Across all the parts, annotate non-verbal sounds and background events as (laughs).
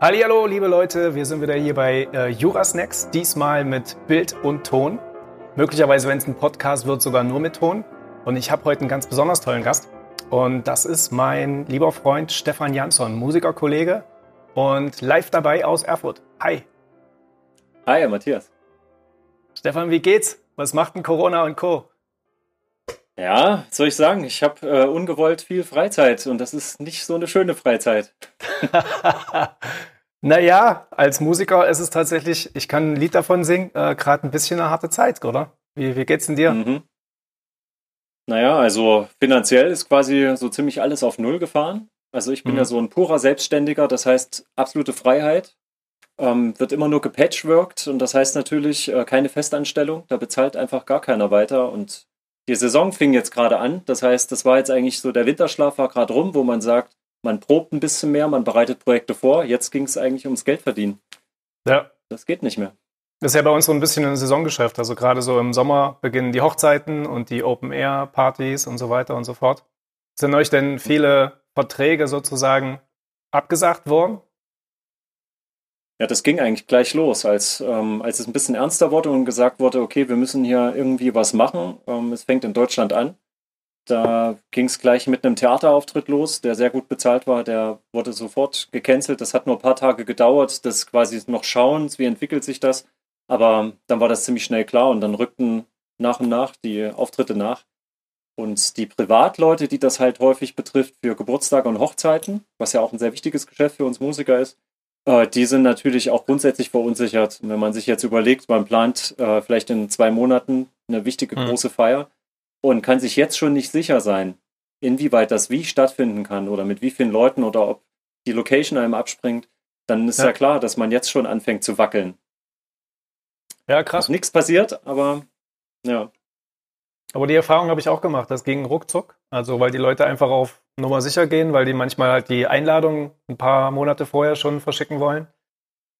Hallo, liebe Leute, wir sind wieder hier bei äh, Jurasnacks, diesmal mit Bild und Ton. Möglicherweise, wenn es ein Podcast wird, sogar nur mit Ton. Und ich habe heute einen ganz besonders tollen Gast. Und das ist mein lieber Freund Stefan Jansson, Musikerkollege und live dabei aus Erfurt. Hi. Hi, Matthias. Stefan, wie geht's? Was macht denn Corona und Co? Ja, soll ich sagen, ich habe äh, ungewollt viel Freizeit und das ist nicht so eine schöne Freizeit. (laughs) naja, als Musiker ist es tatsächlich, ich kann ein Lied davon singen, äh, gerade ein bisschen eine harte Zeit, oder? Wie, wie geht's denn dir? Mhm. Naja, also finanziell ist quasi so ziemlich alles auf Null gefahren. Also ich bin mhm. ja so ein purer Selbstständiger, das heißt absolute Freiheit. Ähm, wird immer nur gepatchworked und das heißt natürlich äh, keine Festanstellung. Da bezahlt einfach gar keiner weiter und die Saison fing jetzt gerade an. Das heißt, das war jetzt eigentlich so, der Winterschlaf war gerade rum, wo man sagt, man probt ein bisschen mehr, man bereitet Projekte vor. Jetzt ging es eigentlich ums Geld verdienen. Ja. Das geht nicht mehr. Das ist ja bei uns so ein bisschen ein Saisongeschäft. Also gerade so im Sommer beginnen die Hochzeiten und die Open-Air-Partys und so weiter und so fort. Sind euch denn viele Verträge sozusagen abgesagt worden? Ja, das ging eigentlich gleich los, als, ähm, als es ein bisschen ernster wurde und gesagt wurde, okay, wir müssen hier irgendwie was machen. Ähm, es fängt in Deutschland an. Da ging es gleich mit einem Theaterauftritt los, der sehr gut bezahlt war. Der wurde sofort gecancelt. Das hat nur ein paar Tage gedauert, das quasi noch schauen, wie entwickelt sich das. Aber dann war das ziemlich schnell klar und dann rückten nach und nach die Auftritte nach. Und die Privatleute, die das halt häufig betrifft für Geburtstage und Hochzeiten, was ja auch ein sehr wichtiges Geschäft für uns Musiker ist, äh, die sind natürlich auch grundsätzlich verunsichert. Wenn man sich jetzt überlegt, man plant äh, vielleicht in zwei Monaten eine wichtige mhm. große Feier und kann sich jetzt schon nicht sicher sein, inwieweit das wie stattfinden kann oder mit wie vielen Leuten oder ob die Location einem abspringt, dann ist ja, ja klar, dass man jetzt schon anfängt zu wackeln. Ja, krass. Nichts passiert, aber ja. Aber die Erfahrung habe ich auch gemacht. Das ging ruckzuck. Also, weil die Leute einfach auf Nummer sicher gehen, weil die manchmal halt die Einladung ein paar Monate vorher schon verschicken wollen.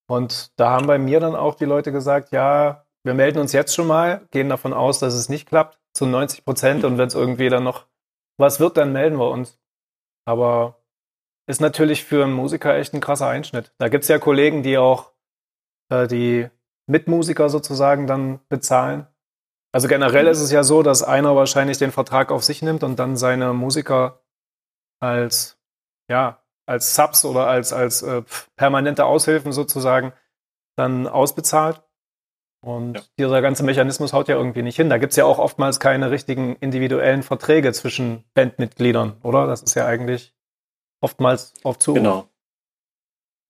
Und da haben bei mir dann auch die Leute gesagt, ja, wir melden uns jetzt schon mal, gehen davon aus, dass es nicht klappt, zu 90 Prozent. Und wenn es irgendwie dann noch was wird, dann melden wir uns. Aber ist natürlich für einen Musiker echt ein krasser Einschnitt. Da gibt es ja Kollegen, die auch äh, die Mitmusiker sozusagen dann bezahlen. Also generell mhm. ist es ja so, dass einer wahrscheinlich den Vertrag auf sich nimmt und dann seine Musiker als, ja, als Subs oder als, als äh, permanente Aushilfen sozusagen dann ausbezahlt. Und ja. dieser ganze Mechanismus haut ja irgendwie nicht hin. Da gibt es ja auch oftmals keine richtigen individuellen Verträge zwischen Bandmitgliedern, oder? Das ist ja eigentlich oftmals auf zu. Genau.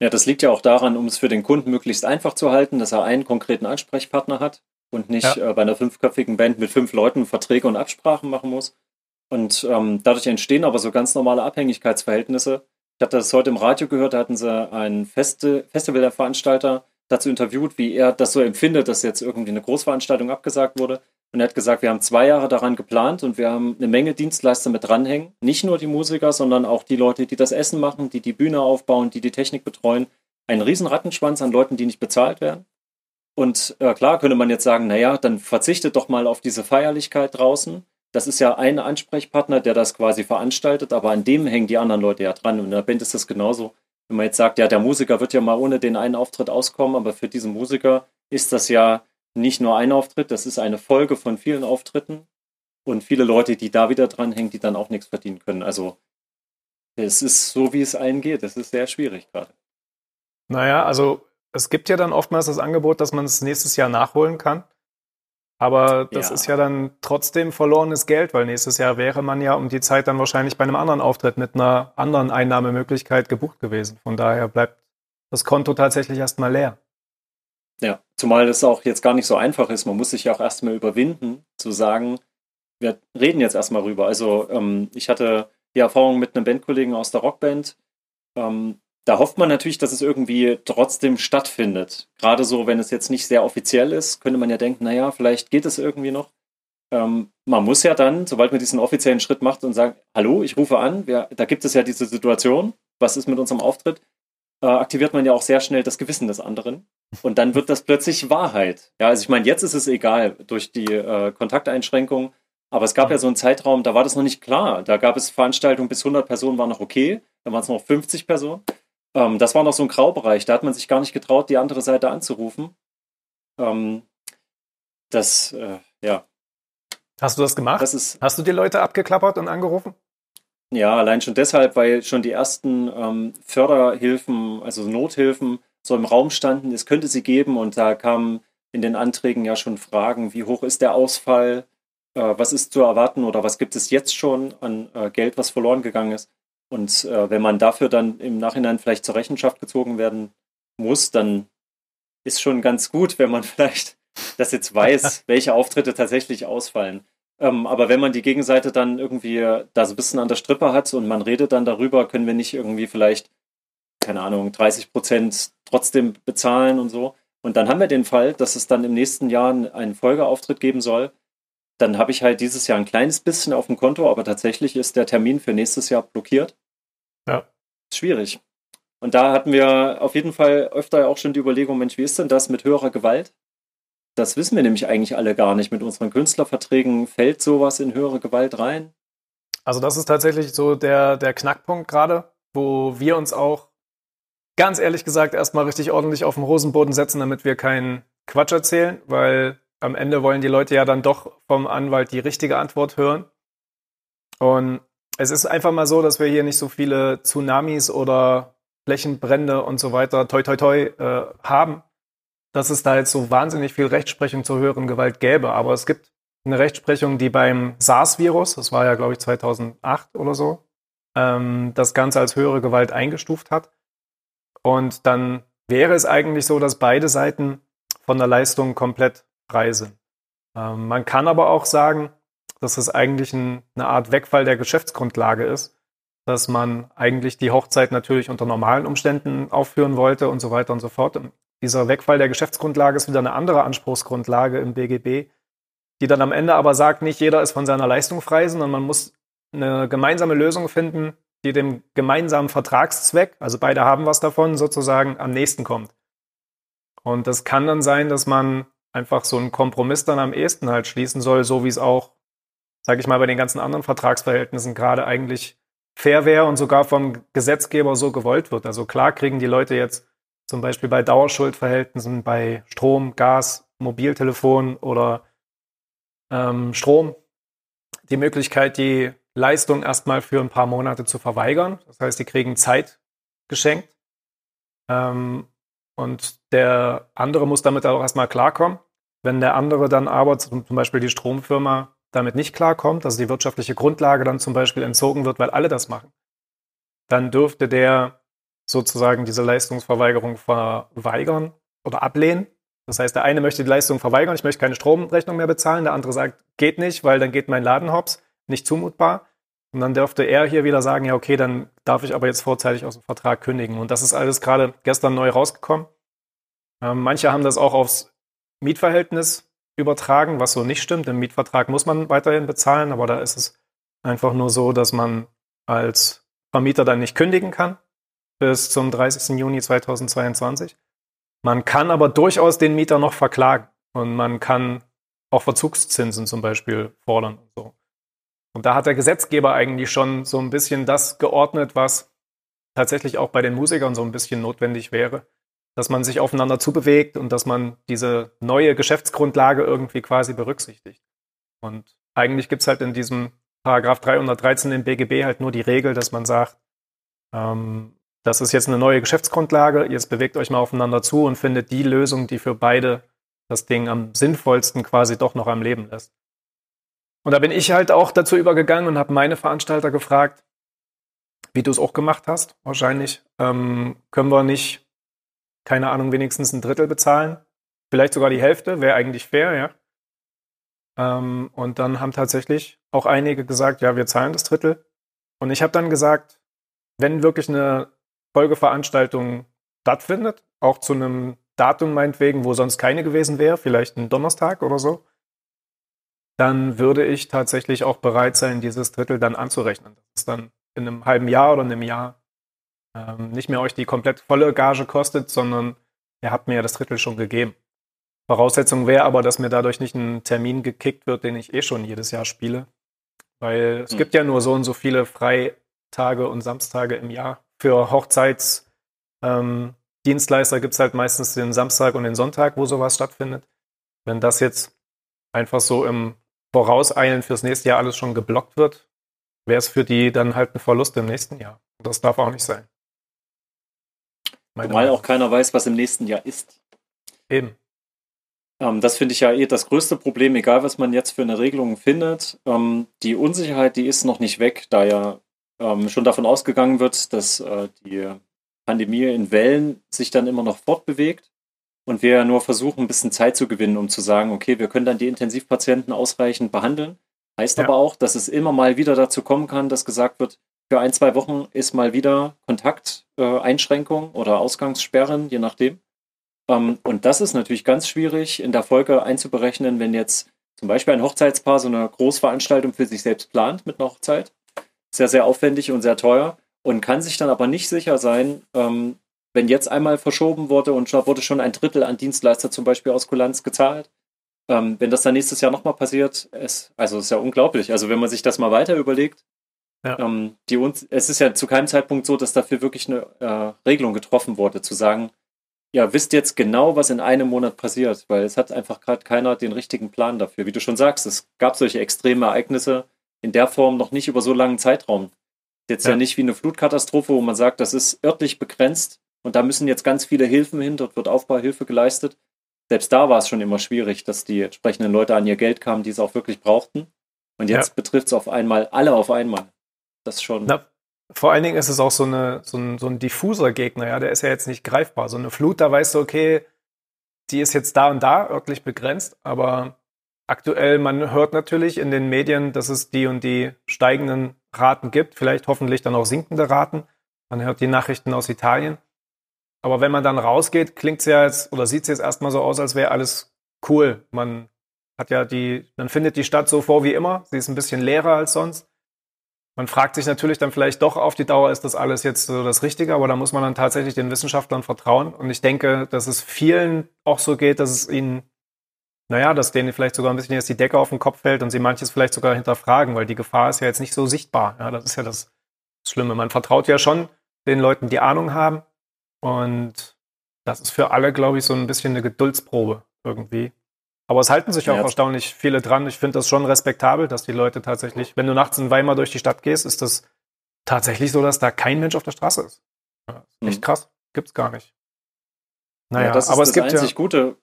Ja, das liegt ja auch daran, um es für den Kunden möglichst einfach zu halten, dass er einen konkreten Ansprechpartner hat und nicht ja. äh, bei einer fünfköpfigen Band mit fünf Leuten Verträge und Absprachen machen muss. Und ähm, dadurch entstehen aber so ganz normale Abhängigkeitsverhältnisse. Ich hatte das heute im Radio gehört, da hatten sie einen Festi Festivalveranstalter dazu interviewt, wie er das so empfindet, dass jetzt irgendwie eine Großveranstaltung abgesagt wurde. Und er hat gesagt, wir haben zwei Jahre daran geplant und wir haben eine Menge Dienstleister mit dranhängen. Nicht nur die Musiker, sondern auch die Leute, die das Essen machen, die die Bühne aufbauen, die die Technik betreuen. Ein riesen Rattenschwanz an Leuten, die nicht bezahlt werden. Und äh, klar könnte man jetzt sagen, naja, dann verzichtet doch mal auf diese Feierlichkeit draußen das ist ja ein Ansprechpartner, der das quasi veranstaltet, aber an dem hängen die anderen Leute ja dran. Und in der Band ist das genauso. Wenn man jetzt sagt, ja, der Musiker wird ja mal ohne den einen Auftritt auskommen, aber für diesen Musiker ist das ja nicht nur ein Auftritt, das ist eine Folge von vielen Auftritten und viele Leute, die da wieder dranhängen, die dann auch nichts verdienen können. Also es ist so, wie es allen geht. Es ist sehr schwierig gerade. Naja, also es gibt ja dann oftmals das Angebot, dass man es nächstes Jahr nachholen kann. Aber das ja. ist ja dann trotzdem verlorenes Geld, weil nächstes Jahr wäre man ja um die Zeit dann wahrscheinlich bei einem anderen Auftritt mit einer anderen Einnahmemöglichkeit gebucht gewesen. Von daher bleibt das Konto tatsächlich erstmal leer. Ja, zumal es auch jetzt gar nicht so einfach ist. Man muss sich ja auch erstmal überwinden, zu sagen, wir reden jetzt erstmal rüber. Also ähm, ich hatte die Erfahrung mit einem Bandkollegen aus der Rockband, ähm, da hofft man natürlich, dass es irgendwie trotzdem stattfindet. Gerade so, wenn es jetzt nicht sehr offiziell ist, könnte man ja denken, naja, vielleicht geht es irgendwie noch. Ähm, man muss ja dann, sobald man diesen offiziellen Schritt macht und sagt, hallo, ich rufe an, wer, da gibt es ja diese Situation, was ist mit unserem Auftritt, äh, aktiviert man ja auch sehr schnell das Gewissen des anderen. Und dann wird das plötzlich Wahrheit. Ja, also ich meine, jetzt ist es egal durch die äh, Kontakteinschränkungen, aber es gab ja so einen Zeitraum, da war das noch nicht klar. Da gab es Veranstaltungen bis 100 Personen waren noch okay, dann waren es noch 50 Personen. Ähm, das war noch so ein Graubereich. Da hat man sich gar nicht getraut, die andere Seite anzurufen. Ähm, das, äh, ja. Hast du das gemacht? Das ist, Hast du die Leute abgeklappert und angerufen? Ja, allein schon deshalb, weil schon die ersten ähm, Förderhilfen, also Nothilfen, so im Raum standen, es könnte sie geben und da kamen in den Anträgen ja schon Fragen, wie hoch ist der Ausfall, äh, was ist zu erwarten oder was gibt es jetzt schon an äh, Geld, was verloren gegangen ist. Und äh, wenn man dafür dann im Nachhinein vielleicht zur Rechenschaft gezogen werden muss, dann ist schon ganz gut, wenn man (laughs) vielleicht das jetzt weiß, (laughs) welche Auftritte tatsächlich ausfallen. Ähm, aber wenn man die Gegenseite dann irgendwie da so ein bisschen an der Strippe hat und man redet dann darüber, können wir nicht irgendwie vielleicht, keine Ahnung, 30 Prozent trotzdem bezahlen und so. Und dann haben wir den Fall, dass es dann im nächsten Jahr einen Folgeauftritt geben soll. Dann habe ich halt dieses Jahr ein kleines bisschen auf dem Konto, aber tatsächlich ist der Termin für nächstes Jahr blockiert. Ja. Schwierig. Und da hatten wir auf jeden Fall öfter auch schon die Überlegung, Mensch, wie ist denn das mit höherer Gewalt? Das wissen wir nämlich eigentlich alle gar nicht. Mit unseren Künstlerverträgen fällt sowas in höhere Gewalt rein? Also das ist tatsächlich so der, der Knackpunkt gerade, wo wir uns auch ganz ehrlich gesagt erstmal richtig ordentlich auf den Hosenboden setzen, damit wir keinen Quatsch erzählen, weil am Ende wollen die Leute ja dann doch vom Anwalt die richtige Antwort hören. Und es ist einfach mal so, dass wir hier nicht so viele Tsunamis oder Flächenbrände und so weiter, toi toi toi, äh, haben dass es da jetzt so wahnsinnig viel Rechtsprechung zur höheren Gewalt gäbe. Aber es gibt eine Rechtsprechung, die beim SARS-Virus, das war ja, glaube ich, 2008 oder so, ähm, das Ganze als höhere Gewalt eingestuft hat. Und dann wäre es eigentlich so, dass beide Seiten von der Leistung komplett frei sind. Ähm, man kann aber auch sagen, dass es eigentlich ein, eine Art Wegfall der Geschäftsgrundlage ist, dass man eigentlich die Hochzeit natürlich unter normalen Umständen aufführen wollte und so weiter und so fort dieser Wegfall der Geschäftsgrundlage ist wieder eine andere Anspruchsgrundlage im BGB, die dann am Ende aber sagt, nicht jeder ist von seiner Leistung frei, sondern man muss eine gemeinsame Lösung finden, die dem gemeinsamen Vertragszweck, also beide haben was davon, sozusagen am nächsten kommt. Und das kann dann sein, dass man einfach so einen Kompromiss dann am ehesten halt schließen soll, so wie es auch, sage ich mal, bei den ganzen anderen Vertragsverhältnissen gerade eigentlich fair wäre und sogar vom Gesetzgeber so gewollt wird. Also klar kriegen die Leute jetzt zum Beispiel bei Dauerschuldverhältnissen bei Strom, Gas, Mobiltelefon oder ähm, Strom die Möglichkeit, die Leistung erstmal für ein paar Monate zu verweigern. Das heißt, die kriegen Zeit geschenkt. Ähm, und der andere muss damit auch erstmal klarkommen. Wenn der andere dann aber, zum Beispiel die Stromfirma, damit nicht klarkommt, also die wirtschaftliche Grundlage dann zum Beispiel entzogen wird, weil alle das machen, dann dürfte der sozusagen diese Leistungsverweigerung verweigern oder ablehnen. Das heißt, der eine möchte die Leistung verweigern, ich möchte keine Stromrechnung mehr bezahlen, der andere sagt, geht nicht, weil dann geht mein Laden hops, nicht zumutbar. Und dann dürfte er hier wieder sagen, ja, okay, dann darf ich aber jetzt vorzeitig aus dem Vertrag kündigen. Und das ist alles gerade gestern neu rausgekommen. Ähm, manche haben das auch aufs Mietverhältnis übertragen, was so nicht stimmt. Im Mietvertrag muss man weiterhin bezahlen, aber da ist es einfach nur so, dass man als Vermieter dann nicht kündigen kann bis zum 30. Juni 2022. Man kann aber durchaus den Mieter noch verklagen und man kann auch Verzugszinsen zum Beispiel fordern und so. Und da hat der Gesetzgeber eigentlich schon so ein bisschen das geordnet, was tatsächlich auch bei den Musikern so ein bisschen notwendig wäre, dass man sich aufeinander zubewegt und dass man diese neue Geschäftsgrundlage irgendwie quasi berücksichtigt. Und eigentlich gibt es halt in diesem Paragraph 313 im BGB halt nur die Regel, dass man sagt, ähm, das ist jetzt eine neue Geschäftsgrundlage, jetzt bewegt euch mal aufeinander zu und findet die Lösung, die für beide das Ding am sinnvollsten quasi doch noch am Leben lässt. Und da bin ich halt auch dazu übergegangen und habe meine Veranstalter gefragt, wie du es auch gemacht hast, wahrscheinlich. Ähm, können wir nicht, keine Ahnung, wenigstens ein Drittel bezahlen? Vielleicht sogar die Hälfte, wäre eigentlich fair, ja. Ähm, und dann haben tatsächlich auch einige gesagt, ja, wir zahlen das Drittel. Und ich habe dann gesagt, wenn wirklich eine Folgeveranstaltung stattfindet, auch zu einem Datum meinetwegen, wo sonst keine gewesen wäre, vielleicht ein Donnerstag oder so, dann würde ich tatsächlich auch bereit sein, dieses Drittel dann anzurechnen. Das ist dann in einem halben Jahr oder einem Jahr ähm, nicht mehr euch die komplett volle Gage kostet, sondern ihr habt mir ja das Drittel schon gegeben. Voraussetzung wäre aber, dass mir dadurch nicht ein Termin gekickt wird, den ich eh schon jedes Jahr spiele. Weil es hm. gibt ja nur so und so viele Freitage und Samstage im Jahr für Hochzeits- Ähm, gibt es halt meistens den Samstag und den Sonntag, wo sowas stattfindet. Wenn das jetzt einfach so im Vorauseilen fürs nächste Jahr alles schon geblockt wird, wäre es für die dann halt ein Verlust im nächsten Jahr. Das darf auch nicht sein. Weil auch keiner weiß, was im nächsten Jahr ist. Eben. Ähm, das finde ich ja eh das größte Problem, egal was man jetzt für eine Regelung findet. Ähm, die Unsicherheit, die ist noch nicht weg, da ja ähm, schon davon ausgegangen wird, dass äh, die Pandemie in Wellen sich dann immer noch fortbewegt und wir nur versuchen, ein bisschen Zeit zu gewinnen, um zu sagen, okay, wir können dann die Intensivpatienten ausreichend behandeln. Heißt ja. aber auch, dass es immer mal wieder dazu kommen kann, dass gesagt wird, für ein, zwei Wochen ist mal wieder Kontakteinschränkung äh, oder Ausgangssperren, je nachdem. Ähm, und das ist natürlich ganz schwierig in der Folge einzuberechnen, wenn jetzt zum Beispiel ein Hochzeitspaar so eine Großveranstaltung für sich selbst plant mit einer Hochzeit. Sehr, sehr aufwendig und sehr teuer und kann sich dann aber nicht sicher sein, ähm, wenn jetzt einmal verschoben wurde und da wurde schon ein Drittel an Dienstleister zum Beispiel aus Kulanz gezahlt. Ähm, wenn das dann nächstes Jahr nochmal passiert, ist, also ist ja unglaublich. Also wenn man sich das mal weiter überlegt, ja. ähm, die, es ist ja zu keinem Zeitpunkt so, dass dafür wirklich eine äh, Regelung getroffen wurde, zu sagen, ja, wisst jetzt genau, was in einem Monat passiert, weil es hat einfach gerade keiner den richtigen Plan dafür. Wie du schon sagst, es gab solche extreme Ereignisse in der Form noch nicht über so langen Zeitraum. Jetzt ja. ja nicht wie eine Flutkatastrophe, wo man sagt, das ist örtlich begrenzt und da müssen jetzt ganz viele Hilfen hin, dort wird Aufbauhilfe geleistet. Selbst da war es schon immer schwierig, dass die entsprechenden Leute an ihr Geld kamen, die es auch wirklich brauchten. Und jetzt ja. betrifft es auf einmal alle auf einmal. Das schon. Na, vor allen Dingen ist es auch so, eine, so, ein, so ein diffuser Gegner, ja, der ist ja jetzt nicht greifbar. So eine Flut, da weißt du, okay, die ist jetzt da und da örtlich begrenzt, aber aktuell, man hört natürlich in den Medien, dass es die und die steigenden Raten gibt, vielleicht hoffentlich dann auch sinkende Raten. Man hört die Nachrichten aus Italien. Aber wenn man dann rausgeht, klingt es ja jetzt oder sieht es jetzt erstmal so aus, als wäre alles cool. Man hat ja die, man findet die Stadt so vor wie immer. Sie ist ein bisschen leerer als sonst man fragt sich natürlich dann vielleicht doch auf die Dauer, ist das alles jetzt so das Richtige, aber da muss man dann tatsächlich den Wissenschaftlern vertrauen. Und ich denke, dass es vielen auch so geht, dass es ihnen, naja, dass denen vielleicht sogar ein bisschen jetzt die Decke auf den Kopf fällt und sie manches vielleicht sogar hinterfragen, weil die Gefahr ist ja jetzt nicht so sichtbar. Ja, das ist ja das Schlimme. Man vertraut ja schon den Leuten, die Ahnung haben. Und das ist für alle, glaube ich, so ein bisschen eine Geduldsprobe irgendwie. Aber es halten sich ja, auch erstaunlich viele dran. Ich finde das schon respektabel, dass die Leute tatsächlich, wenn du nachts in Weimar durch die Stadt gehst, ist das tatsächlich so, dass da kein Mensch auf der Straße ist. Ja, echt mhm. krass. Gibt's gar nicht. Naja, ja, das ist aber das es gibt einzig ja, Gute,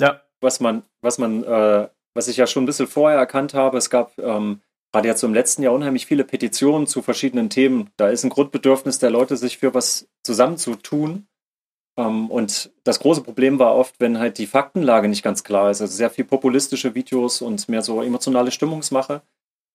ja. was man, was man, äh, was ich ja schon ein bisschen vorher erkannt habe. Es gab ähm, gerade jetzt so im letzten Jahr unheimlich viele Petitionen zu verschiedenen Themen. Da ist ein Grundbedürfnis der Leute, sich für was zusammenzutun. Ähm, und das große Problem war oft, wenn halt die Faktenlage nicht ganz klar ist. Also sehr viel populistische Videos und mehr so emotionale Stimmungsmache.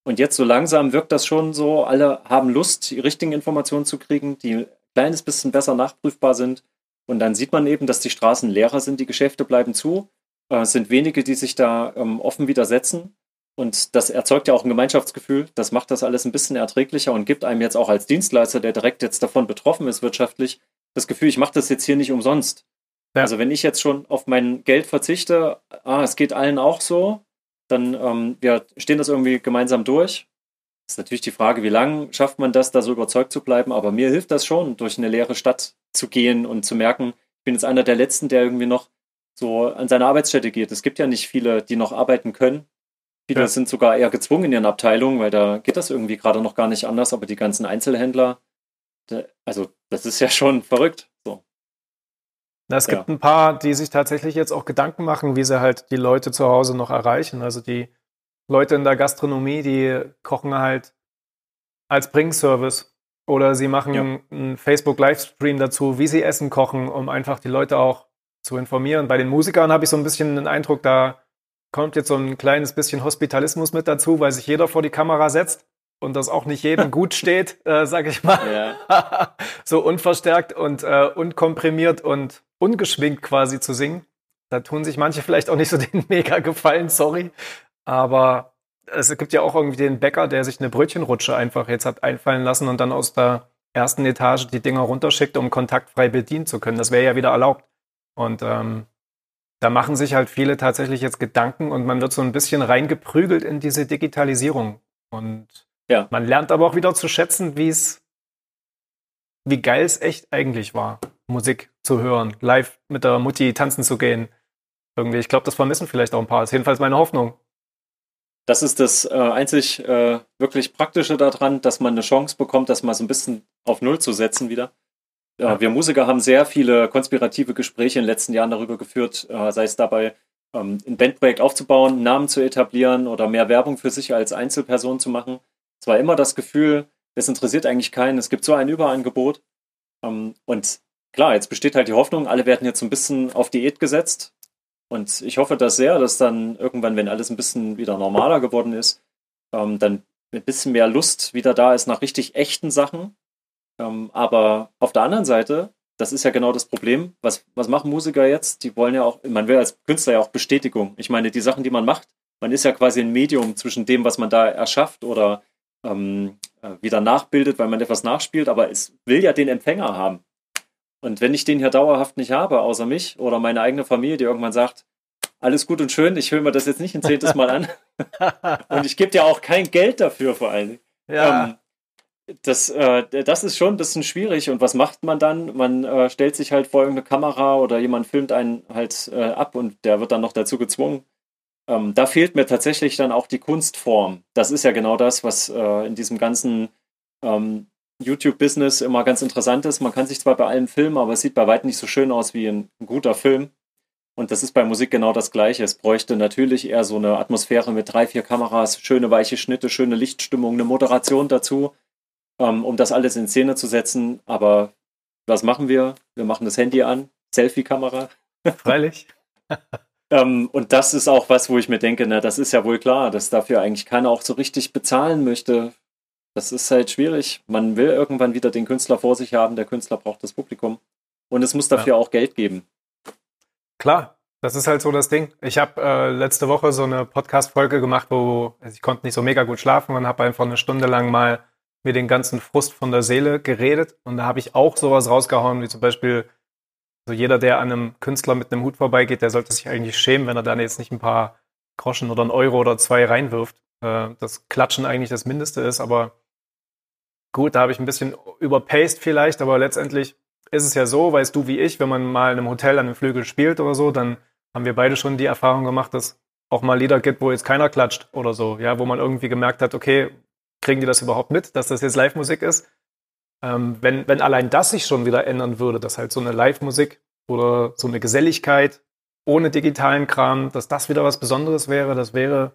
Und jetzt so langsam wirkt das schon so, alle haben Lust, die richtigen Informationen zu kriegen, die ein kleines bisschen besser nachprüfbar sind. Und dann sieht man eben, dass die Straßen leerer sind, die Geschäfte bleiben zu. Äh, es sind wenige, die sich da ähm, offen widersetzen. Und das erzeugt ja auch ein Gemeinschaftsgefühl. Das macht das alles ein bisschen erträglicher und gibt einem jetzt auch als Dienstleister, der direkt jetzt davon betroffen ist wirtschaftlich, das Gefühl, ich mache das jetzt hier nicht umsonst. Ja. Also wenn ich jetzt schon auf mein Geld verzichte, ah, es geht allen auch so, dann ähm, wir stehen das irgendwie gemeinsam durch. Ist natürlich die Frage, wie lange schafft man das, da so überzeugt zu bleiben. Aber mir hilft das schon, durch eine leere Stadt zu gehen und zu merken, ich bin jetzt einer der Letzten, der irgendwie noch so an seine Arbeitsstätte geht. Es gibt ja nicht viele, die noch arbeiten können. Viele ja. sind sogar eher gezwungen in ihren Abteilungen, weil da geht das irgendwie gerade noch gar nicht anders. Aber die ganzen Einzelhändler, also das ist ja schon verrückt. So. Na, es gibt ja. ein paar, die sich tatsächlich jetzt auch Gedanken machen, wie sie halt die Leute zu Hause noch erreichen. Also die Leute in der Gastronomie, die kochen halt als Bringservice oder sie machen ja. einen Facebook-Livestream dazu, wie sie Essen kochen, um einfach die Leute auch zu informieren. Bei den Musikern habe ich so ein bisschen den Eindruck, da kommt jetzt so ein kleines bisschen Hospitalismus mit dazu, weil sich jeder vor die Kamera setzt und das auch nicht jedem gut steht, (laughs) äh, sag ich mal. Ja. (laughs) so unverstärkt und äh, unkomprimiert und ungeschminkt quasi zu singen. Da tun sich manche vielleicht auch nicht so den (laughs) mega Gefallen, sorry. Aber es gibt ja auch irgendwie den Bäcker, der sich eine Brötchenrutsche einfach jetzt hat einfallen lassen und dann aus der ersten Etage die Dinger runterschickt, um kontaktfrei bedienen zu können. Das wäre ja wieder erlaubt. Und ähm, da machen sich halt viele tatsächlich jetzt Gedanken und man wird so ein bisschen reingeprügelt in diese Digitalisierung. Und ja. Man lernt aber auch wieder zu schätzen, wie es, wie geil es echt eigentlich war. Musik zu hören, live mit der Mutti tanzen zu gehen. Irgendwie, ich glaube, das vermissen vielleicht auch ein paar. Das ist jedenfalls meine Hoffnung. Das ist das äh, einzig äh, wirklich Praktische daran, dass man eine Chance bekommt, das mal so ein bisschen auf Null zu setzen wieder. Äh, wir Musiker haben sehr viele konspirative Gespräche in den letzten Jahren darüber geführt, äh, sei es dabei, ähm, ein Bandprojekt aufzubauen, Namen zu etablieren oder mehr Werbung für sich als Einzelperson zu machen. Es war immer das Gefühl, es interessiert eigentlich keinen, es gibt so ein Überangebot. Ähm, und klar, jetzt besteht halt die Hoffnung, alle werden jetzt ein bisschen auf Diät gesetzt. Und ich hoffe das sehr, dass dann irgendwann, wenn alles ein bisschen wieder normaler geworden ist, ähm, dann ein bisschen mehr Lust wieder da ist nach richtig echten Sachen. aber auf der anderen Seite das ist ja genau das Problem. Was, was machen Musiker jetzt? Die wollen ja auch, man will als Künstler ja auch Bestätigung. Ich meine, die Sachen, die man macht, man ist ja quasi ein Medium zwischen dem, was man da erschafft oder ähm, äh, wieder nachbildet, weil man etwas nachspielt, aber es will ja den Empfänger haben. Und wenn ich den hier dauerhaft nicht habe, außer mich oder meine eigene Familie, die irgendwann sagt, alles gut und schön, ich höre mir das jetzt nicht ein zehntes Mal an. (laughs) und ich gebe dir auch kein Geld dafür vor allem. Ja. Ähm, das, äh, das ist schon ein bisschen schwierig. Und was macht man dann? Man äh, stellt sich halt vor irgendeine Kamera oder jemand filmt einen halt äh, ab und der wird dann noch dazu gezwungen. Ähm, da fehlt mir tatsächlich dann auch die Kunstform. Das ist ja genau das, was äh, in diesem ganzen ähm, YouTube-Business immer ganz interessant ist. Man kann sich zwar bei allem filmen, aber es sieht bei weitem nicht so schön aus wie ein, ein guter Film. Und das ist bei Musik genau das Gleiche. Es bräuchte natürlich eher so eine Atmosphäre mit drei, vier Kameras, schöne weiche Schnitte, schöne Lichtstimmung, eine Moderation dazu ähm, um das alles in Szene zu setzen. Aber was machen wir? Wir machen das Handy an, Selfie-Kamera. Freilich. (laughs) ähm, und das ist auch was, wo ich mir denke, na, das ist ja wohl klar, dass dafür eigentlich keiner auch so richtig bezahlen möchte. Das ist halt schwierig. Man will irgendwann wieder den Künstler vor sich haben, der Künstler braucht das Publikum. Und es muss dafür ja. auch Geld geben. Klar, das ist halt so das Ding. Ich habe äh, letzte Woche so eine Podcast-Folge gemacht, wo also ich konnte nicht so mega gut schlafen und habe einfach eine Stunde lang mal mir den ganzen Frust von der Seele geredet. Und da habe ich auch sowas rausgehauen, wie zum Beispiel, also jeder, der an einem Künstler mit einem Hut vorbeigeht, der sollte sich eigentlich schämen, wenn er dann jetzt nicht ein paar Groschen oder ein Euro oder zwei reinwirft. Äh, das Klatschen eigentlich das Mindeste ist, aber gut, da habe ich ein bisschen überpaced vielleicht, aber letztendlich ist es ja so, weißt du wie ich, wenn man mal in einem Hotel an einem Flügel spielt oder so, dann haben wir beide schon die Erfahrung gemacht, dass auch mal Lieder gibt, wo jetzt keiner klatscht oder so, ja, wo man irgendwie gemerkt hat, okay, kriegen die das überhaupt mit, dass das jetzt Live-Musik ist? Ähm, wenn, wenn allein das sich schon wieder ändern würde, dass halt so eine Live-Musik oder so eine Geselligkeit ohne digitalen Kram, dass das wieder was Besonderes wäre, das wäre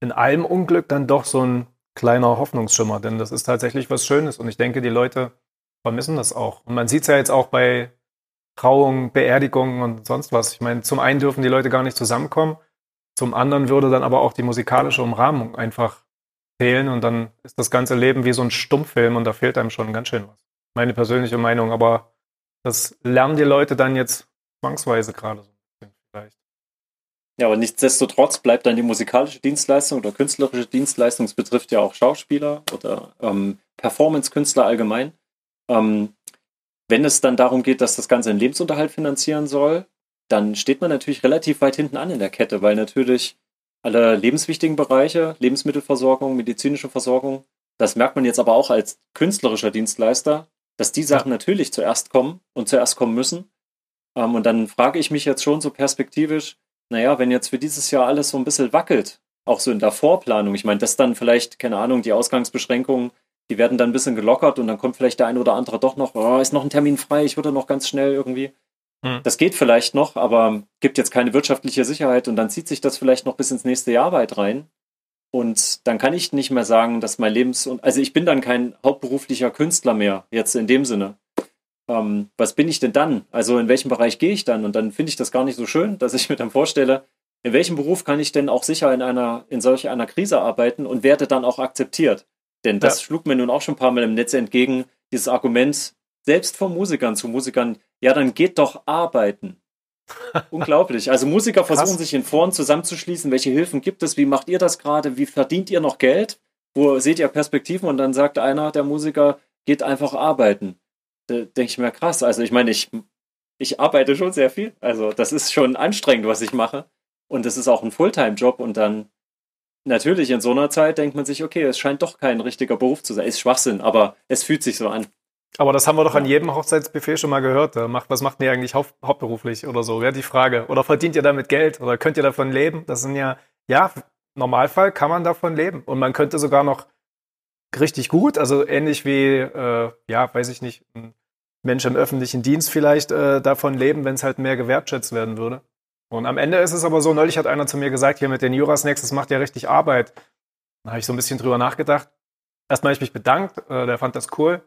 in allem Unglück dann doch so ein kleiner Hoffnungsschimmer, denn das ist tatsächlich was Schönes und ich denke, die Leute vermissen das auch. Und man sieht es ja jetzt auch bei Trauungen, Beerdigungen und sonst was. Ich meine, zum einen dürfen die Leute gar nicht zusammenkommen, zum anderen würde dann aber auch die musikalische Umrahmung einfach fehlen und dann ist das ganze Leben wie so ein Stummfilm und da fehlt einem schon ganz schön was. Meine persönliche Meinung, aber das lernen die Leute dann jetzt zwangsweise gerade so ein bisschen vielleicht. Ja, aber nichtsdestotrotz bleibt dann die musikalische Dienstleistung oder künstlerische Dienstleistung, es betrifft ja auch Schauspieler oder ähm, Performance-Künstler allgemein. Ähm, wenn es dann darum geht, dass das Ganze einen Lebensunterhalt finanzieren soll, dann steht man natürlich relativ weit hinten an in der Kette, weil natürlich alle lebenswichtigen Bereiche, Lebensmittelversorgung, medizinische Versorgung. Das merkt man jetzt aber auch als künstlerischer Dienstleister, dass die Sachen natürlich zuerst kommen und zuerst kommen müssen. Ähm, und dann frage ich mich jetzt schon so perspektivisch, naja, wenn jetzt für dieses Jahr alles so ein bisschen wackelt, auch so in der Vorplanung, ich meine, das dann vielleicht, keine Ahnung, die Ausgangsbeschränkungen, die werden dann ein bisschen gelockert und dann kommt vielleicht der ein oder andere doch noch, oh, ist noch ein Termin frei, ich würde noch ganz schnell irgendwie. Hm. Das geht vielleicht noch, aber gibt jetzt keine wirtschaftliche Sicherheit und dann zieht sich das vielleicht noch bis ins nächste Jahr weit rein. Und dann kann ich nicht mehr sagen, dass mein Lebens... Also ich bin dann kein hauptberuflicher Künstler mehr, jetzt in dem Sinne. Ähm, was bin ich denn dann? Also in welchem Bereich gehe ich dann? Und dann finde ich das gar nicht so schön, dass ich mir dann vorstelle, in welchem Beruf kann ich denn auch sicher in einer, in solch einer Krise arbeiten und werde dann auch akzeptiert? Denn das ja. schlug mir nun auch schon ein paar Mal im Netz entgegen, dieses Argument, selbst von Musikern zu Musikern, ja, dann geht doch arbeiten. (laughs) Unglaublich. Also Musiker versuchen Krass. sich in Foren zusammenzuschließen. Welche Hilfen gibt es? Wie macht ihr das gerade? Wie verdient ihr noch Geld? Wo seht ihr Perspektiven? Und dann sagt einer der Musiker, geht einfach arbeiten. Da denke ich mir, krass. Also ich meine, ich, ich arbeite schon sehr viel. Also das ist schon anstrengend, was ich mache. Und das ist auch ein Fulltime-Job. Und dann natürlich in so einer Zeit denkt man sich, okay, es scheint doch kein richtiger Beruf zu sein. Ist Schwachsinn, aber es fühlt sich so an. Aber das haben wir doch an jedem Hochzeitsbuffet schon mal gehört. Was macht ihr eigentlich haupt, hauptberuflich oder so? Wäre die Frage. Oder verdient ihr damit Geld? Oder könnt ihr davon leben? Das sind ja, ja, Normalfall kann man davon leben. Und man könnte sogar noch richtig gut, also ähnlich wie, äh, ja, weiß ich nicht, ein Mensch im öffentlichen Dienst vielleicht äh, davon leben, wenn es halt mehr gewertschätzt werden würde. Und am Ende ist es aber so, neulich hat einer zu mir gesagt, hier mit den Jurasnacks, das macht ja richtig Arbeit. Da habe ich so ein bisschen drüber nachgedacht. Erstmal habe ich mich bedankt, äh, der fand das cool.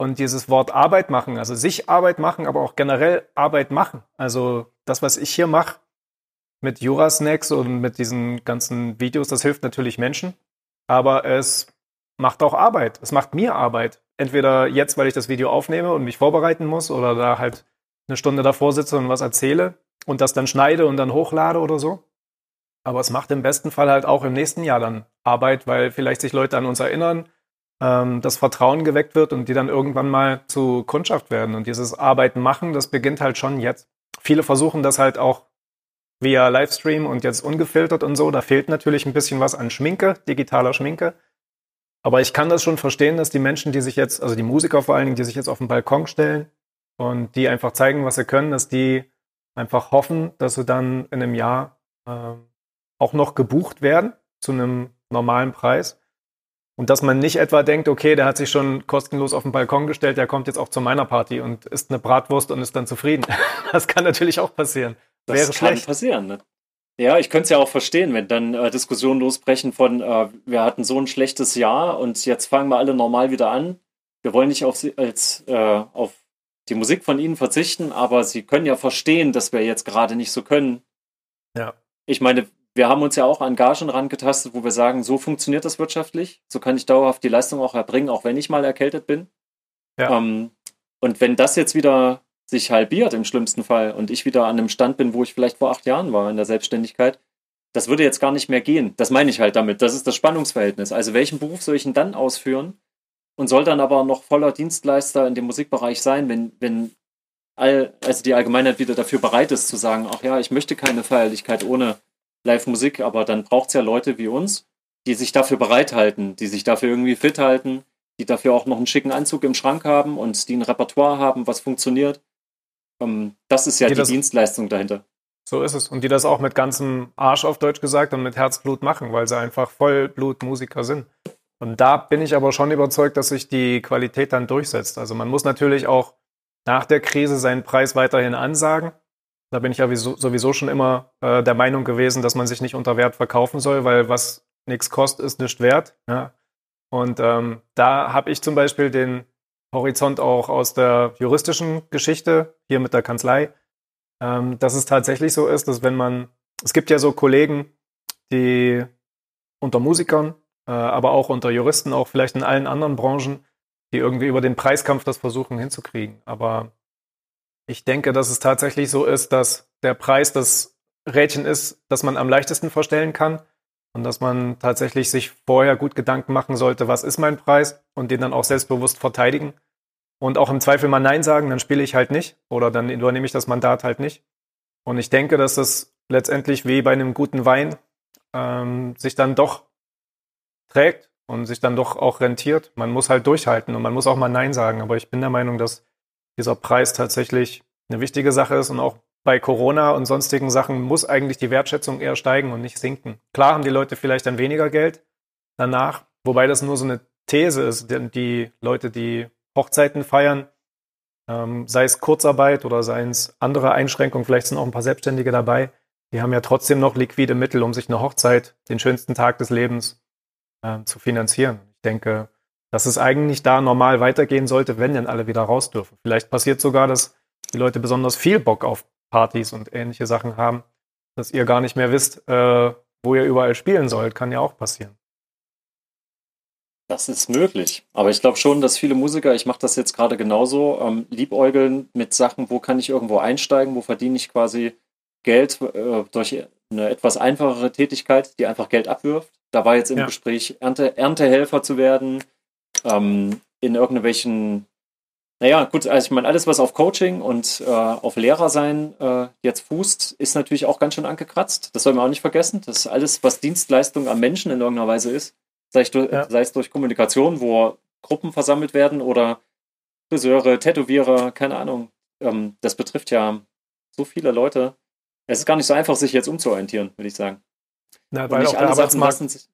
Und dieses Wort Arbeit machen, also sich Arbeit machen, aber auch generell Arbeit machen. Also das, was ich hier mache mit Jurasnacks und mit diesen ganzen Videos, das hilft natürlich Menschen. Aber es macht auch Arbeit. Es macht mir Arbeit. Entweder jetzt, weil ich das Video aufnehme und mich vorbereiten muss oder da halt eine Stunde davor sitze und was erzähle und das dann schneide und dann hochlade oder so. Aber es macht im besten Fall halt auch im nächsten Jahr dann Arbeit, weil vielleicht sich Leute an uns erinnern, ähm, das Vertrauen geweckt wird und die dann irgendwann mal zu Kundschaft werden. Und dieses Arbeiten machen, das beginnt halt schon jetzt. Viele versuchen das halt auch via Livestream und jetzt ungefiltert und so. Da fehlt natürlich ein bisschen was an Schminke, digitaler Schminke. Aber ich kann das schon verstehen, dass die Menschen, die sich jetzt, also die Musiker vor allen Dingen, die sich jetzt auf den Balkon stellen und die einfach zeigen, was sie können, dass die einfach hoffen, dass sie dann in einem Jahr äh, auch noch gebucht werden zu einem normalen Preis. Und dass man nicht etwa denkt, okay, der hat sich schon kostenlos auf den Balkon gestellt, der kommt jetzt auch zu meiner Party und isst eine Bratwurst und ist dann zufrieden. (laughs) Das kann natürlich auch passieren. Das Wäre kann schlecht. passieren, ne? Ja, ich könnte es ja auch verstehen, wenn dann äh, Diskussionen losbrechen von, äh, wir hatten so ein schlechtes Jahr und jetzt fangen wir alle normal wieder an. Wir wollen nicht auf, sie, als, äh, auf die Musik von ihnen verzichten, aber sie können ja verstehen, dass wir jetzt gerade nicht so können. Ja. Ich meine, wir haben uns ja auch an Gagen rangetastet, wo wir sagen, so funktioniert das wirtschaftlich, so kann ich dauerhaft die Leistung auch erbringen, auch wenn ich mal erkältet bin. Ja. Ähm, und wenn das jetzt wieder sich halbiert im schlimmsten Fall und ich wieder an einem Stand bin, wo ich vielleicht vor acht Jahren war in der Selbstständigkeit, das würde jetzt gar nicht mehr gehen. Das meine ich halt damit. Das ist das Spannungsverhältnis. Also welchen Beruf soll ich denn dann ausführen und soll dann aber noch voller Dienstleister in dem Musikbereich sein, wenn, wenn all, also die Allgemeinheit wieder dafür bereit ist zu sagen, ach ja, ich möchte keine Feierlichkeit ohne Live-Musik, aber dann braucht es ja Leute wie uns, die sich dafür bereithalten, die sich dafür irgendwie fit halten, die dafür auch noch einen schicken Anzug im Schrank haben und die ein Repertoire haben, was funktioniert ähm, das ist ja die, die Dienstleistung dahinter. So ist es. Und die das auch mit ganzem Arsch auf Deutsch gesagt und mit Herzblut machen, weil sie einfach Vollblutmusiker sind. Und da bin ich aber schon überzeugt, dass sich die Qualität dann durchsetzt. Also man muss natürlich auch nach der Krise seinen Preis weiterhin ansagen. Da bin ich ja sowieso schon immer äh, der Meinung gewesen, dass man sich nicht unter Wert verkaufen soll, weil was nichts kostet, ist nicht wert. Ja? Und ähm, da habe ich zum Beispiel den Horizont auch aus der juristischen Geschichte, hier mit der Kanzlei, ähm, dass es tatsächlich so ist, dass wenn man, es gibt ja so Kollegen, die unter Musikern, äh, aber auch unter Juristen, auch vielleicht in allen anderen Branchen, die irgendwie über den Preiskampf das versuchen hinzukriegen. Aber ich denke, dass es tatsächlich so ist, dass der Preis das Rädchen ist, das man am leichtesten verstellen kann und dass man tatsächlich sich vorher gut Gedanken machen sollte, was ist mein Preis und den dann auch selbstbewusst verteidigen und auch im Zweifel mal Nein sagen, dann spiele ich halt nicht oder dann übernehme ich das Mandat halt nicht. Und ich denke, dass das letztendlich wie bei einem guten Wein ähm, sich dann doch trägt und sich dann doch auch rentiert. Man muss halt durchhalten und man muss auch mal Nein sagen. Aber ich bin der Meinung, dass dieser Preis tatsächlich eine wichtige Sache ist und auch bei Corona und sonstigen Sachen muss eigentlich die Wertschätzung eher steigen und nicht sinken. Klar haben die Leute vielleicht dann weniger Geld danach, wobei das nur so eine These ist, denn die Leute, die Hochzeiten feiern, ähm, sei es Kurzarbeit oder seien es andere Einschränkungen, vielleicht sind auch ein paar Selbstständige dabei, die haben ja trotzdem noch liquide Mittel, um sich eine Hochzeit, den schönsten Tag des Lebens, äh, zu finanzieren. Ich denke, dass es eigentlich da normal weitergehen sollte, wenn denn alle wieder raus dürfen. Vielleicht passiert sogar, dass die Leute besonders viel Bock auf Partys und ähnliche Sachen haben, dass ihr gar nicht mehr wisst, äh, wo ihr überall spielen sollt. Kann ja auch passieren. Das ist möglich. Aber ich glaube schon, dass viele Musiker, ich mache das jetzt gerade genauso, ähm, liebäugeln mit Sachen, wo kann ich irgendwo einsteigen, wo verdiene ich quasi Geld äh, durch eine etwas einfachere Tätigkeit, die einfach Geld abwirft. Da war jetzt im ja. Gespräch, Ernte, Erntehelfer zu werden, ähm, in irgendwelchen naja, gut, also ich meine, alles, was auf Coaching und äh, auf Lehrer sein äh, jetzt fußt, ist natürlich auch ganz schön angekratzt. Das soll man auch nicht vergessen. Das ist alles, was Dienstleistung am Menschen in irgendeiner Weise ist, sei es durch, ja. sei es durch Kommunikation, wo Gruppen versammelt werden oder Friseure, Tätowierer, keine Ahnung. Ähm, das betrifft ja so viele Leute. Es ist gar nicht so einfach, sich jetzt umzuorientieren, würde ich sagen. Na, weil auch der Arbeitsmarkt,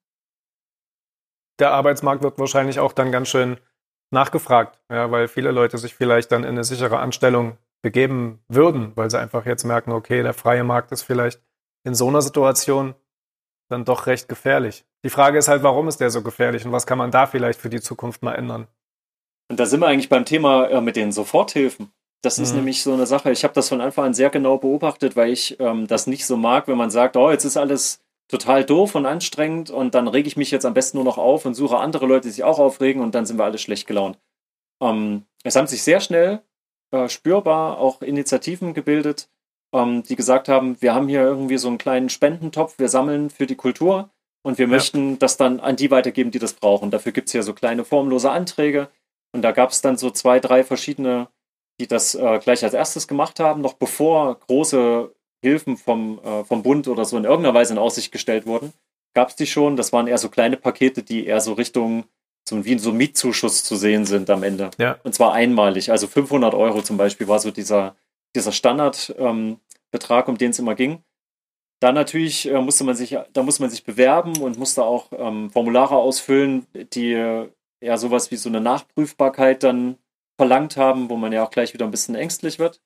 der Arbeitsmarkt wird wahrscheinlich auch dann ganz schön nachgefragt, ja, weil viele Leute sich vielleicht dann in eine sichere Anstellung begeben würden, weil sie einfach jetzt merken, okay, der freie Markt ist vielleicht in so einer Situation dann doch recht gefährlich. Die Frage ist halt, warum ist der so gefährlich und was kann man da vielleicht für die Zukunft mal ändern? Und da sind wir eigentlich beim Thema äh, mit den Soforthilfen. Das ist mhm. nämlich so eine Sache, ich habe das von Anfang an sehr genau beobachtet, weil ich ähm, das nicht so mag, wenn man sagt, oh, jetzt ist alles total doof und anstrengend und dann rege ich mich jetzt am besten nur noch auf und suche andere Leute, die sich auch aufregen und dann sind wir alle schlecht gelaunt. Ähm, es haben sich sehr schnell äh, spürbar auch Initiativen gebildet, ähm, die gesagt haben, wir haben hier irgendwie so einen kleinen Spendentopf, wir sammeln für die Kultur und wir ja. möchten das dann an die weitergeben, die das brauchen. Dafür gibt es hier so kleine formlose Anträge und da gab es dann so zwei, drei verschiedene, die das äh, gleich als erstes gemacht haben, noch bevor große Hilfen vom, äh, vom Bund oder so in irgendeiner Weise in Aussicht gestellt wurden. Gab es die schon? Das waren eher so kleine Pakete, die eher so Richtung so wie so Mietzuschuss zu sehen sind am Ende. Ja. Und zwar einmalig. Also 500 Euro zum Beispiel war so dieser, dieser Standardbetrag, ähm, um den es immer ging. Da natürlich äh, musste man sich, da muss man sich bewerben und musste auch ähm, Formulare ausfüllen, die eher sowas wie so eine Nachprüfbarkeit dann verlangt haben, wo man ja auch gleich wieder ein bisschen ängstlich wird.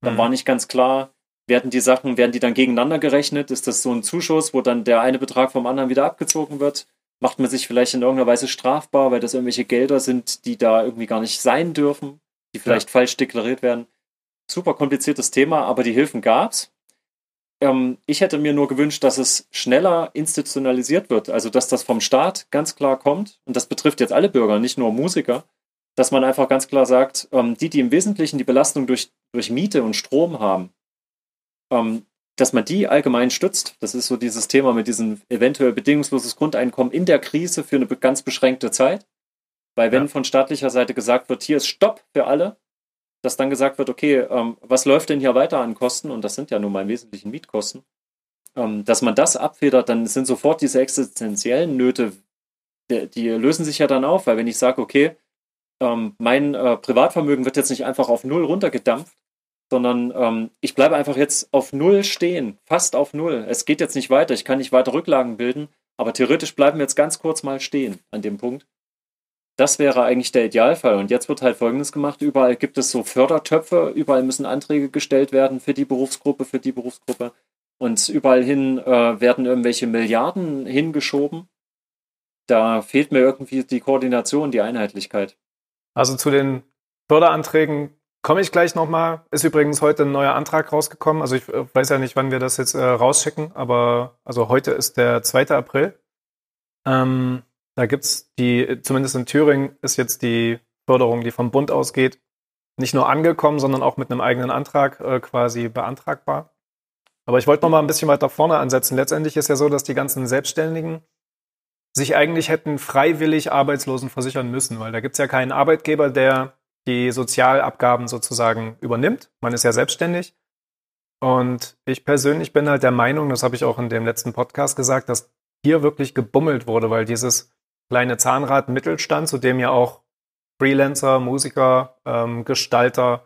Dann mhm. war nicht ganz klar, werden die Sachen, werden die dann gegeneinander gerechnet? Ist das so ein Zuschuss, wo dann der eine Betrag vom anderen wieder abgezogen wird? Macht man sich vielleicht in irgendeiner Weise strafbar, weil das irgendwelche Gelder sind, die da irgendwie gar nicht sein dürfen, die vielleicht ja. falsch deklariert werden? Super kompliziertes Thema, aber die Hilfen gab's. Ähm, ich hätte mir nur gewünscht, dass es schneller institutionalisiert wird, also dass das vom Staat ganz klar kommt. Und das betrifft jetzt alle Bürger, nicht nur Musiker, dass man einfach ganz klar sagt, ähm, die, die im Wesentlichen die Belastung durch, durch Miete und Strom haben, ähm, dass man die allgemein stützt. Das ist so dieses Thema mit diesem eventuell bedingungsloses Grundeinkommen in der Krise für eine ganz beschränkte Zeit. Weil wenn ja. von staatlicher Seite gesagt wird, hier ist Stopp für alle, dass dann gesagt wird, okay, ähm, was läuft denn hier weiter an Kosten? Und das sind ja nun mal im Wesentlichen Mietkosten. Ähm, dass man das abfedert, dann sind sofort diese existenziellen Nöte, die, die lösen sich ja dann auf, weil wenn ich sage, okay, ähm, mein äh, Privatvermögen wird jetzt nicht einfach auf Null runtergedampft, sondern ähm, ich bleibe einfach jetzt auf Null stehen, fast auf Null. Es geht jetzt nicht weiter, ich kann nicht weiter Rücklagen bilden, aber theoretisch bleiben wir jetzt ganz kurz mal stehen an dem Punkt. Das wäre eigentlich der Idealfall. Und jetzt wird halt Folgendes gemacht. Überall gibt es so Fördertöpfe, überall müssen Anträge gestellt werden für die Berufsgruppe, für die Berufsgruppe. Und überall hin äh, werden irgendwelche Milliarden hingeschoben. Da fehlt mir irgendwie die Koordination, die Einheitlichkeit. Also zu den Förderanträgen Komme ich gleich nochmal. Ist übrigens heute ein neuer Antrag rausgekommen. Also ich äh, weiß ja nicht, wann wir das jetzt äh, rausschicken, aber also heute ist der 2. April. Ähm, da gibt's die, zumindest in Thüringen ist jetzt die Förderung, die vom Bund ausgeht, nicht nur angekommen, sondern auch mit einem eigenen Antrag äh, quasi beantragbar. Aber ich wollte noch mal ein bisschen weiter vorne ansetzen. Letztendlich ist ja so, dass die ganzen Selbstständigen sich eigentlich hätten freiwillig Arbeitslosen versichern müssen, weil da gibt's ja keinen Arbeitgeber, der die Sozialabgaben sozusagen übernimmt. Man ist ja selbstständig. Und ich persönlich bin halt der Meinung, das habe ich auch in dem letzten Podcast gesagt, dass hier wirklich gebummelt wurde, weil dieses kleine Zahnrad Mittelstand, zu dem ja auch Freelancer, Musiker, ähm, Gestalter,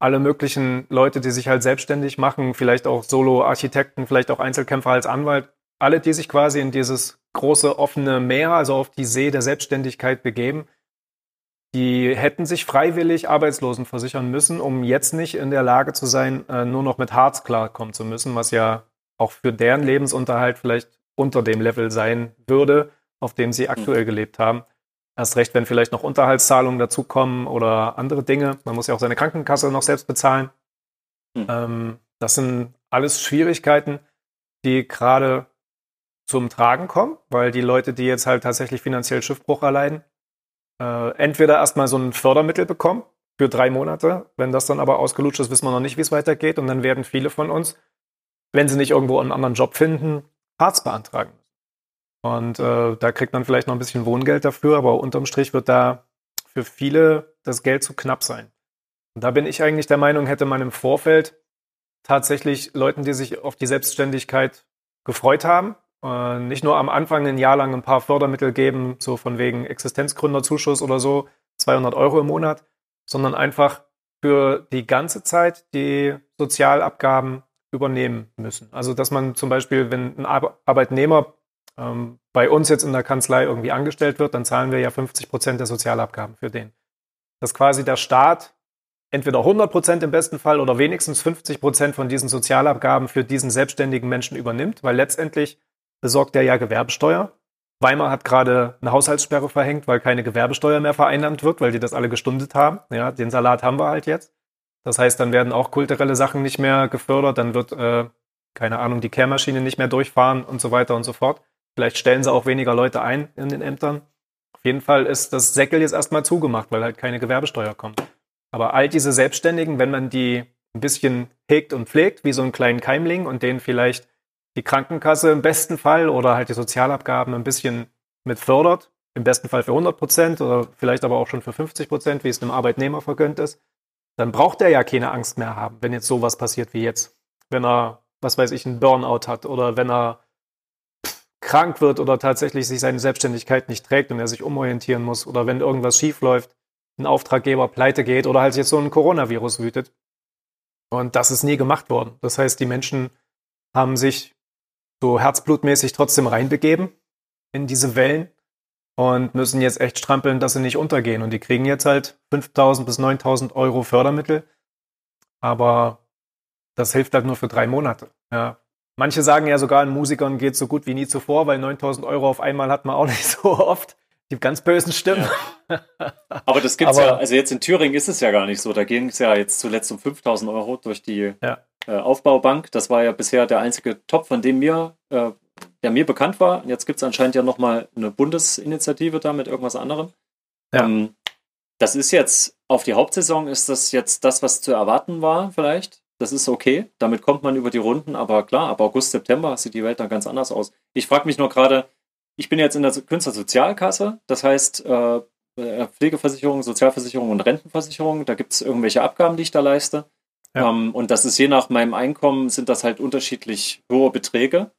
alle möglichen Leute, die sich halt selbstständig machen, vielleicht auch Solo-Architekten, vielleicht auch Einzelkämpfer als Anwalt, alle, die sich quasi in dieses große offene Meer, also auf die See der Selbstständigkeit begeben, die hätten sich freiwillig Arbeitslosen versichern müssen, um jetzt nicht in der Lage zu sein, äh, nur noch mit Harz klarkommen zu müssen, was ja auch für deren Lebensunterhalt vielleicht unter dem Level sein würde, auf dem sie aktuell gelebt haben. Erst recht, wenn vielleicht noch Unterhaltszahlungen dazukommen oder andere Dinge. Man muss ja auch seine Krankenkasse noch selbst bezahlen. Mhm. Ähm, das sind alles Schwierigkeiten, die gerade zum Tragen kommen, weil die Leute, die jetzt halt tatsächlich finanziell Schiffbruch erleiden, äh, entweder erstmal so ein Fördermittel bekommen für drei Monate. Wenn das dann aber ausgelutscht ist, wissen wir noch nicht, wie es weitergeht. Und dann werden viele von uns, wenn sie nicht irgendwo einen anderen Job finden, Hartz beantragen. Und äh, da kriegt man vielleicht noch ein bisschen Wohngeld dafür, aber unterm Strich wird da für viele das Geld zu knapp sein. Und da bin ich eigentlich der Meinung, hätte man im Vorfeld tatsächlich Leuten, die sich auf die Selbstständigkeit gefreut haben, nicht nur am Anfang ein Jahr lang ein paar Fördermittel geben, so von wegen Existenzgründerzuschuss oder so, 200 Euro im Monat, sondern einfach für die ganze Zeit die Sozialabgaben übernehmen müssen. Also dass man zum Beispiel, wenn ein Arbeitnehmer ähm, bei uns jetzt in der Kanzlei irgendwie angestellt wird, dann zahlen wir ja 50 Prozent der Sozialabgaben für den. Dass quasi der Staat entweder 100 Prozent im besten Fall oder wenigstens 50 Prozent von diesen Sozialabgaben für diesen selbstständigen Menschen übernimmt, weil letztendlich besorgt er ja Gewerbesteuer. Weimar hat gerade eine Haushaltssperre verhängt, weil keine Gewerbesteuer mehr vereinnahmt wird, weil die das alle gestundet haben. Ja, den Salat haben wir halt jetzt. Das heißt, dann werden auch kulturelle Sachen nicht mehr gefördert, dann wird, äh, keine Ahnung, die Kehrmaschine nicht mehr durchfahren und so weiter und so fort. Vielleicht stellen sie auch weniger Leute ein in den Ämtern. Auf jeden Fall ist das Säckel jetzt erstmal zugemacht, weil halt keine Gewerbesteuer kommt. Aber all diese Selbstständigen, wenn man die ein bisschen hegt und pflegt, wie so einen kleinen Keimling und denen vielleicht die Krankenkasse im besten Fall oder halt die Sozialabgaben ein bisschen mit fördert, im besten Fall für 100 Prozent oder vielleicht aber auch schon für 50 Prozent, wie es einem Arbeitnehmer vergönnt ist, dann braucht er ja keine Angst mehr haben, wenn jetzt sowas passiert wie jetzt. Wenn er, was weiß ich, einen Burnout hat oder wenn er krank wird oder tatsächlich sich seine Selbstständigkeit nicht trägt und er sich umorientieren muss oder wenn irgendwas schief läuft, ein Auftraggeber pleite geht oder halt jetzt so ein Coronavirus wütet. Und das ist nie gemacht worden. Das heißt, die Menschen haben sich so herzblutmäßig trotzdem reinbegeben in diese Wellen und müssen jetzt echt strampeln, dass sie nicht untergehen. Und die kriegen jetzt halt 5.000 bis 9.000 Euro Fördermittel. Aber das hilft halt nur für drei Monate. Ja. Manche sagen ja sogar, an Musikern geht so gut wie nie zuvor, weil 9.000 Euro auf einmal hat man auch (laughs) nicht so oft. Die ganz bösen Stimmen. Ja. (laughs) Aber das gibt's Aber, ja, also jetzt in Thüringen ist es ja gar nicht so. Da ging es ja jetzt zuletzt um 5000 Euro durch die ja. äh, Aufbaubank. Das war ja bisher der einzige Top, von dem mir, äh, der mir bekannt war. Jetzt gibt es anscheinend ja nochmal eine Bundesinitiative da mit irgendwas anderem. Ja. Ähm, das ist jetzt, auf die Hauptsaison ist das jetzt das, was zu erwarten war, vielleicht. Das ist okay. Damit kommt man über die Runden. Aber klar, ab August, September sieht die Welt dann ganz anders aus. Ich frage mich nur gerade, ich bin jetzt in der Künstlersozialkasse, das heißt äh, äh, Pflegeversicherung, Sozialversicherung und Rentenversicherung. Da gibt es irgendwelche Abgaben, die ich da leiste. Ja. Ähm, und das ist je nach meinem Einkommen sind das halt unterschiedlich hohe Beträge.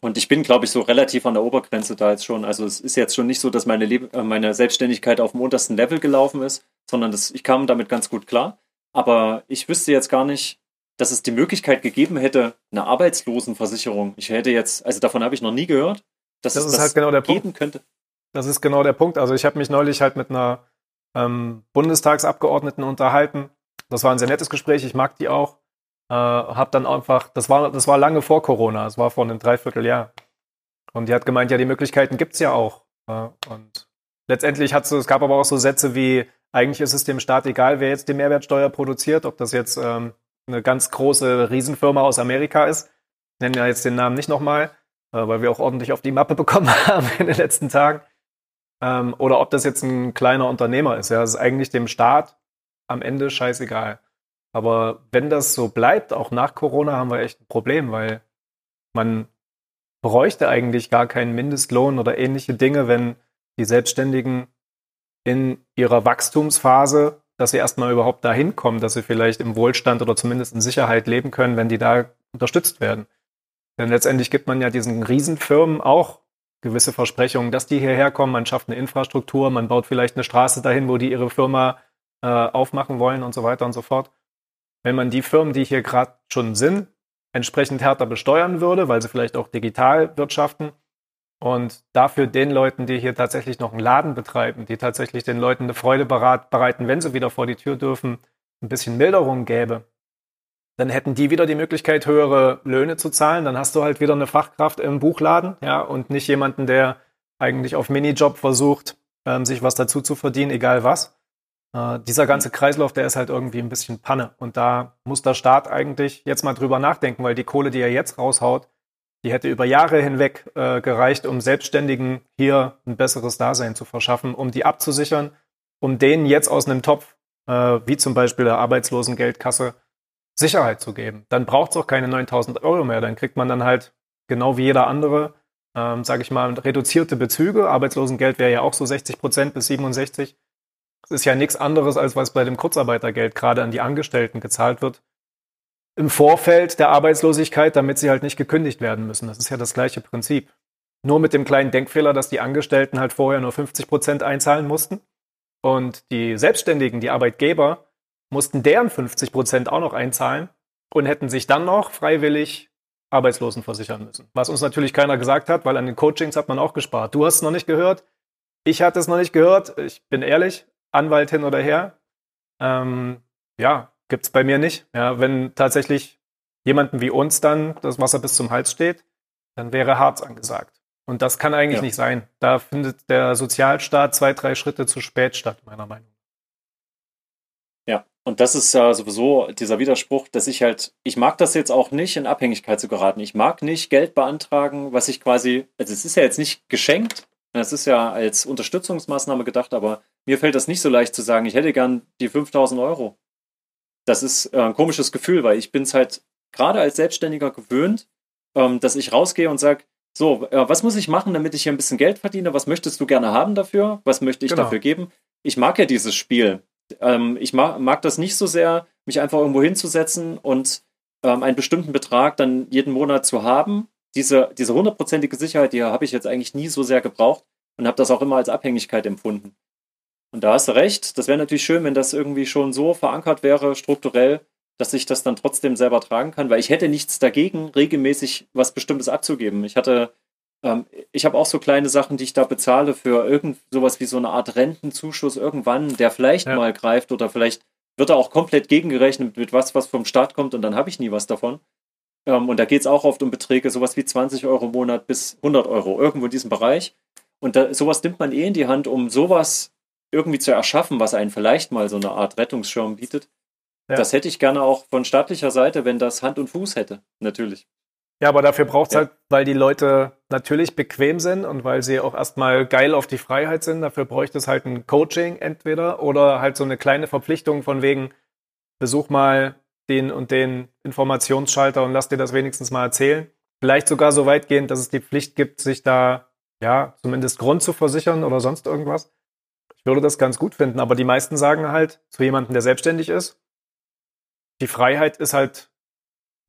Und ich bin, glaube ich, so relativ an der Obergrenze da jetzt schon. Also es ist jetzt schon nicht so, dass meine, Leb äh, meine Selbstständigkeit auf dem untersten Level gelaufen ist, sondern das, ich kam damit ganz gut klar. Aber ich wüsste jetzt gar nicht, dass es die Möglichkeit gegeben hätte, eine Arbeitslosenversicherung. Ich hätte jetzt, also davon habe ich noch nie gehört dass das es ist das halt genau der Punkt. könnte. Das ist genau der Punkt. Also ich habe mich neulich halt mit einer ähm, Bundestagsabgeordneten unterhalten. Das war ein sehr nettes Gespräch. Ich mag die auch. Äh, habe dann einfach, das war, das war lange vor Corona. Das war vor einem Dreivierteljahr. Und die hat gemeint, ja, die Möglichkeiten gibt es ja auch. Äh, und letztendlich hat es, es gab aber auch so Sätze wie, eigentlich ist es dem Staat egal, wer jetzt die Mehrwertsteuer produziert, ob das jetzt ähm, eine ganz große Riesenfirma aus Amerika ist. Ich nenne ja jetzt den Namen nicht nochmal. Äh, weil wir auch ordentlich auf die Mappe (laughs) bekommen haben in den letzten Tagen. Ähm, oder ob das jetzt ein kleiner Unternehmer ist. Ja, das ist eigentlich dem Staat am Ende scheißegal. Aber wenn das so bleibt, auch nach Corona, haben wir echt ein Problem, weil man bräuchte eigentlich gar keinen Mindestlohn oder ähnliche Dinge, wenn die Selbstständigen in ihrer Wachstumsphase, dass sie erstmal überhaupt dahin kommen, dass sie vielleicht im Wohlstand oder zumindest in Sicherheit leben können, wenn die da unterstützt werden. Denn letztendlich gibt man ja diesen Riesenfirmen auch gewisse Versprechungen, dass die hierher kommen, man schafft eine Infrastruktur, man baut vielleicht eine Straße dahin, wo die ihre Firma äh, aufmachen wollen und so weiter und so fort. Wenn man die Firmen, die hier gerade schon sind, entsprechend härter besteuern würde, weil sie vielleicht auch digital wirtschaften und dafür den Leuten, die hier tatsächlich noch einen Laden betreiben, die tatsächlich den Leuten eine Freude bereiten, wenn sie wieder vor die Tür dürfen, ein bisschen Milderung gäbe, dann hätten die wieder die Möglichkeit, höhere Löhne zu zahlen. Dann hast du halt wieder eine Fachkraft im Buchladen, ja, und nicht jemanden, der eigentlich auf Minijob versucht, ähm, sich was dazu zu verdienen, egal was. Äh, dieser ganze Kreislauf, der ist halt irgendwie ein bisschen Panne. Und da muss der Staat eigentlich jetzt mal drüber nachdenken, weil die Kohle, die er jetzt raushaut, die hätte über Jahre hinweg äh, gereicht, um Selbstständigen hier ein besseres Dasein zu verschaffen, um die abzusichern, um denen jetzt aus einem Topf, äh, wie zum Beispiel der Arbeitslosengeldkasse, Sicherheit zu geben. Dann braucht es auch keine 9000 Euro mehr. Dann kriegt man dann halt genau wie jeder andere, ähm, sage ich mal, reduzierte Bezüge. Arbeitslosengeld wäre ja auch so 60 Prozent bis 67. Das ist ja nichts anderes, als was bei dem Kurzarbeitergeld gerade an die Angestellten gezahlt wird. Im Vorfeld der Arbeitslosigkeit, damit sie halt nicht gekündigt werden müssen. Das ist ja das gleiche Prinzip. Nur mit dem kleinen Denkfehler, dass die Angestellten halt vorher nur 50 Prozent einzahlen mussten Und die Selbstständigen, die Arbeitgeber, mussten deren 50 Prozent auch noch einzahlen und hätten sich dann noch freiwillig Arbeitslosen versichern müssen. Was uns natürlich keiner gesagt hat, weil an den Coachings hat man auch gespart. Du hast es noch nicht gehört. Ich hatte es noch nicht gehört. Ich bin ehrlich, Anwalt hin oder her. Ähm, ja, es bei mir nicht. Ja, wenn tatsächlich jemanden wie uns dann das Wasser bis zum Hals steht, dann wäre Harz angesagt. Und das kann eigentlich ja. nicht sein. Da findet der Sozialstaat zwei, drei Schritte zu spät statt, meiner Meinung nach. Ja, und das ist ja sowieso dieser Widerspruch, dass ich halt, ich mag das jetzt auch nicht, in Abhängigkeit zu geraten. Ich mag nicht Geld beantragen, was ich quasi, also es ist ja jetzt nicht geschenkt, es ist ja als Unterstützungsmaßnahme gedacht, aber mir fällt das nicht so leicht zu sagen, ich hätte gern die 5000 Euro. Das ist äh, ein komisches Gefühl, weil ich bin es halt gerade als Selbstständiger gewöhnt, ähm, dass ich rausgehe und sage, so, äh, was muss ich machen, damit ich hier ein bisschen Geld verdiene? Was möchtest du gerne haben dafür? Was möchte ich genau. dafür geben? Ich mag ja dieses Spiel. Ähm, ich mag, mag, das nicht so sehr, mich einfach irgendwo hinzusetzen und ähm, einen bestimmten Betrag dann jeden Monat zu haben. Diese, diese hundertprozentige Sicherheit, die habe ich jetzt eigentlich nie so sehr gebraucht und habe das auch immer als Abhängigkeit empfunden. Und da hast du recht, das wäre natürlich schön, wenn das irgendwie schon so verankert wäre, strukturell, dass ich das dann trotzdem selber tragen kann, weil ich hätte nichts dagegen, regelmäßig was Bestimmtes abzugeben. Ich hatte, ähm, ich habe auch so kleine Sachen, die ich da bezahle für irgend sowas wie so eine Art Rentenzuschuss irgendwann, der vielleicht ja. mal greift oder vielleicht wird er auch komplett gegengerechnet mit was, was vom Staat kommt und dann habe ich nie was davon. Ähm, und da geht es auch oft um Beträge, sowas wie 20 Euro im Monat bis 100 Euro, irgendwo in diesem Bereich. Und da, sowas nimmt man eh in die Hand, um sowas irgendwie zu erschaffen, was einen vielleicht mal so eine Art Rettungsschirm bietet. Ja. Das hätte ich gerne auch von staatlicher Seite, wenn das Hand und Fuß hätte, natürlich. Ja, aber dafür braucht es ja. halt, weil die Leute natürlich bequem sind und weil sie auch erstmal geil auf die Freiheit sind, dafür bräuchte es halt ein Coaching entweder oder halt so eine kleine Verpflichtung von wegen, besuch mal den und den Informationsschalter und lass dir das wenigstens mal erzählen. Vielleicht sogar so weitgehend, dass es die Pflicht gibt, sich da ja zumindest Grund zu versichern oder sonst irgendwas. Würde das ganz gut finden, aber die meisten sagen halt zu jemandem, der selbstständig ist, die Freiheit ist halt,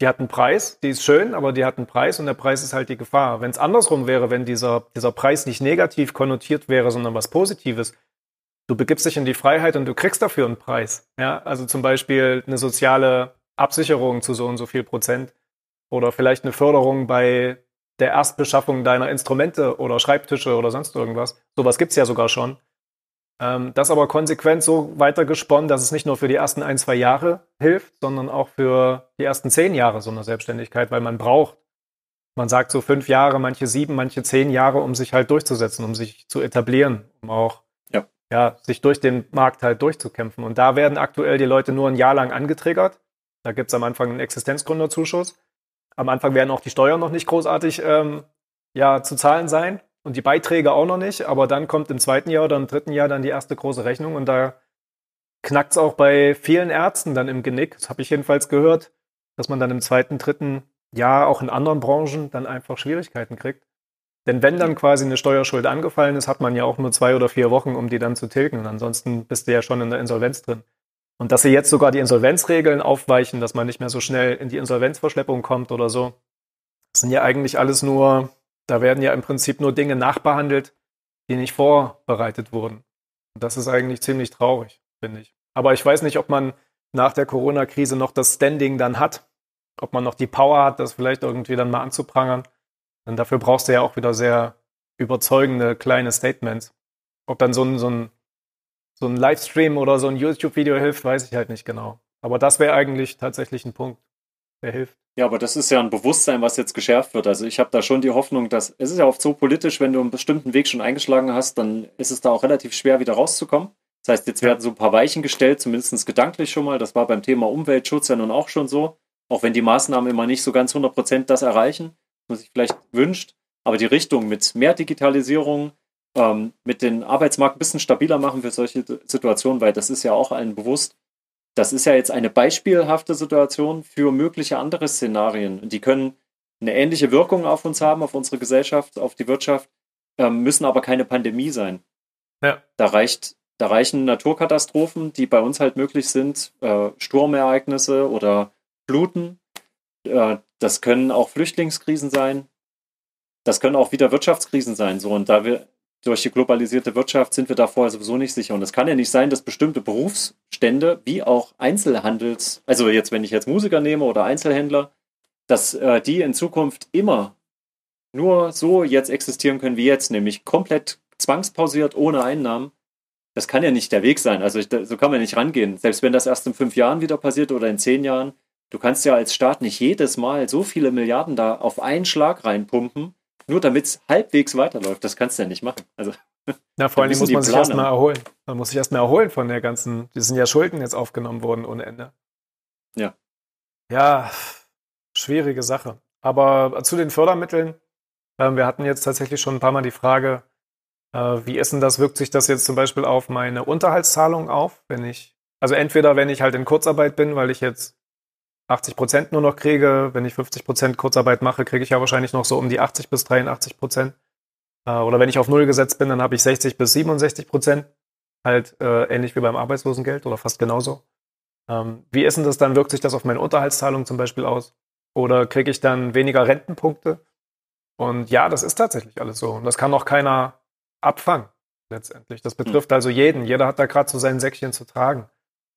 die hat einen Preis, die ist schön, aber die hat einen Preis und der Preis ist halt die Gefahr. Wenn es andersrum wäre, wenn dieser, dieser Preis nicht negativ konnotiert wäre, sondern was Positives, du begibst dich in die Freiheit und du kriegst dafür einen Preis. Ja, also zum Beispiel eine soziale Absicherung zu so und so viel Prozent oder vielleicht eine Förderung bei der Erstbeschaffung deiner Instrumente oder Schreibtische oder sonst irgendwas. Sowas gibt's ja sogar schon. Ähm, das aber konsequent so weitergesponnen, dass es nicht nur für die ersten ein, zwei Jahre hilft, sondern auch für die ersten zehn Jahre so eine Selbstständigkeit, weil man braucht, man sagt so fünf Jahre, manche sieben, manche zehn Jahre, um sich halt durchzusetzen, um sich zu etablieren, um auch ja. ja sich durch den Markt halt durchzukämpfen. Und da werden aktuell die Leute nur ein Jahr lang angetriggert. Da gibt es am Anfang einen Existenzgründerzuschuss. Am Anfang werden auch die Steuern noch nicht großartig ähm, ja, zu zahlen sein und die Beiträge auch noch nicht, aber dann kommt im zweiten Jahr oder im dritten Jahr dann die erste große Rechnung und da knackt es auch bei vielen Ärzten dann im Genick. Das habe ich jedenfalls gehört, dass man dann im zweiten, dritten Jahr auch in anderen Branchen dann einfach Schwierigkeiten kriegt. Denn wenn dann quasi eine Steuerschuld angefallen ist, hat man ja auch nur zwei oder vier Wochen, um die dann zu tilgen. Und ansonsten bist du ja schon in der Insolvenz drin. Und dass sie jetzt sogar die Insolvenzregeln aufweichen, dass man nicht mehr so schnell in die Insolvenzverschleppung kommt oder so, das sind ja eigentlich alles nur da werden ja im Prinzip nur Dinge nachbehandelt, die nicht vorbereitet wurden. Und das ist eigentlich ziemlich traurig, finde ich. Aber ich weiß nicht, ob man nach der Corona-Krise noch das Standing dann hat, ob man noch die Power hat, das vielleicht irgendwie dann mal anzuprangern. Denn dafür brauchst du ja auch wieder sehr überzeugende kleine Statements. Ob dann so ein, so ein, so ein Livestream oder so ein YouTube-Video hilft, weiß ich halt nicht genau. Aber das wäre eigentlich tatsächlich ein Punkt, der hilft. Ja, aber das ist ja ein Bewusstsein, was jetzt geschärft wird. Also ich habe da schon die Hoffnung, dass es ist ja oft so politisch, wenn du einen bestimmten Weg schon eingeschlagen hast, dann ist es da auch relativ schwer, wieder rauszukommen. Das heißt, jetzt werden so ein paar Weichen gestellt, zumindest gedanklich schon mal. Das war beim Thema Umweltschutz ja nun auch schon so. Auch wenn die Maßnahmen immer nicht so ganz 100% das erreichen, was sich vielleicht wünscht. Aber die Richtung mit mehr Digitalisierung, ähm, mit den Arbeitsmarkt ein bisschen stabiler machen für solche Situationen, weil das ist ja auch allen bewusst, das ist ja jetzt eine beispielhafte Situation für mögliche andere Szenarien. Die können eine ähnliche Wirkung auf uns haben, auf unsere Gesellschaft, auf die Wirtschaft, ähm, müssen aber keine Pandemie sein. Ja. Da, reicht, da reichen Naturkatastrophen, die bei uns halt möglich sind, äh, Sturmereignisse oder Fluten. Äh, das können auch Flüchtlingskrisen sein. Das können auch wieder Wirtschaftskrisen sein. So, und da wir durch die globalisierte Wirtschaft sind wir da vorher sowieso nicht sicher. Und es kann ja nicht sein, dass bestimmte Berufsstände wie auch Einzelhandels, also jetzt, wenn ich jetzt Musiker nehme oder Einzelhändler, dass äh, die in Zukunft immer nur so jetzt existieren können wie jetzt, nämlich komplett zwangspausiert, ohne Einnahmen. Das kann ja nicht der Weg sein. Also ich, so kann man nicht rangehen. Selbst wenn das erst in fünf Jahren wieder passiert oder in zehn Jahren, du kannst ja als Staat nicht jedes Mal so viele Milliarden da auf einen Schlag reinpumpen, nur damit es halbwegs weiterläuft. Das kannst du ja nicht machen. Also, Na, vor (laughs) allem muss man sich erstmal erholen. Man muss sich erstmal erholen von der ganzen, die sind ja Schulden jetzt aufgenommen worden ohne Ende. Ja. Ja, schwierige Sache. Aber zu den Fördermitteln, äh, wir hatten jetzt tatsächlich schon ein paar Mal die Frage, äh, wie ist denn das, wirkt sich das jetzt zum Beispiel auf meine Unterhaltszahlung auf, wenn ich, also entweder wenn ich halt in Kurzarbeit bin, weil ich jetzt 80 Prozent nur noch kriege, wenn ich 50 Prozent Kurzarbeit mache, kriege ich ja wahrscheinlich noch so um die 80 bis 83 Prozent. Äh, oder wenn ich auf Null gesetzt bin, dann habe ich 60 bis 67 Prozent. Halt äh, ähnlich wie beim Arbeitslosengeld oder fast genauso. Ähm, wie ist denn das dann? Wirkt sich das auf meine Unterhaltszahlung zum Beispiel aus? Oder kriege ich dann weniger Rentenpunkte? Und ja, das ist tatsächlich alles so. Und das kann auch keiner abfangen, letztendlich. Das betrifft also jeden. Jeder hat da gerade so sein Säckchen zu tragen.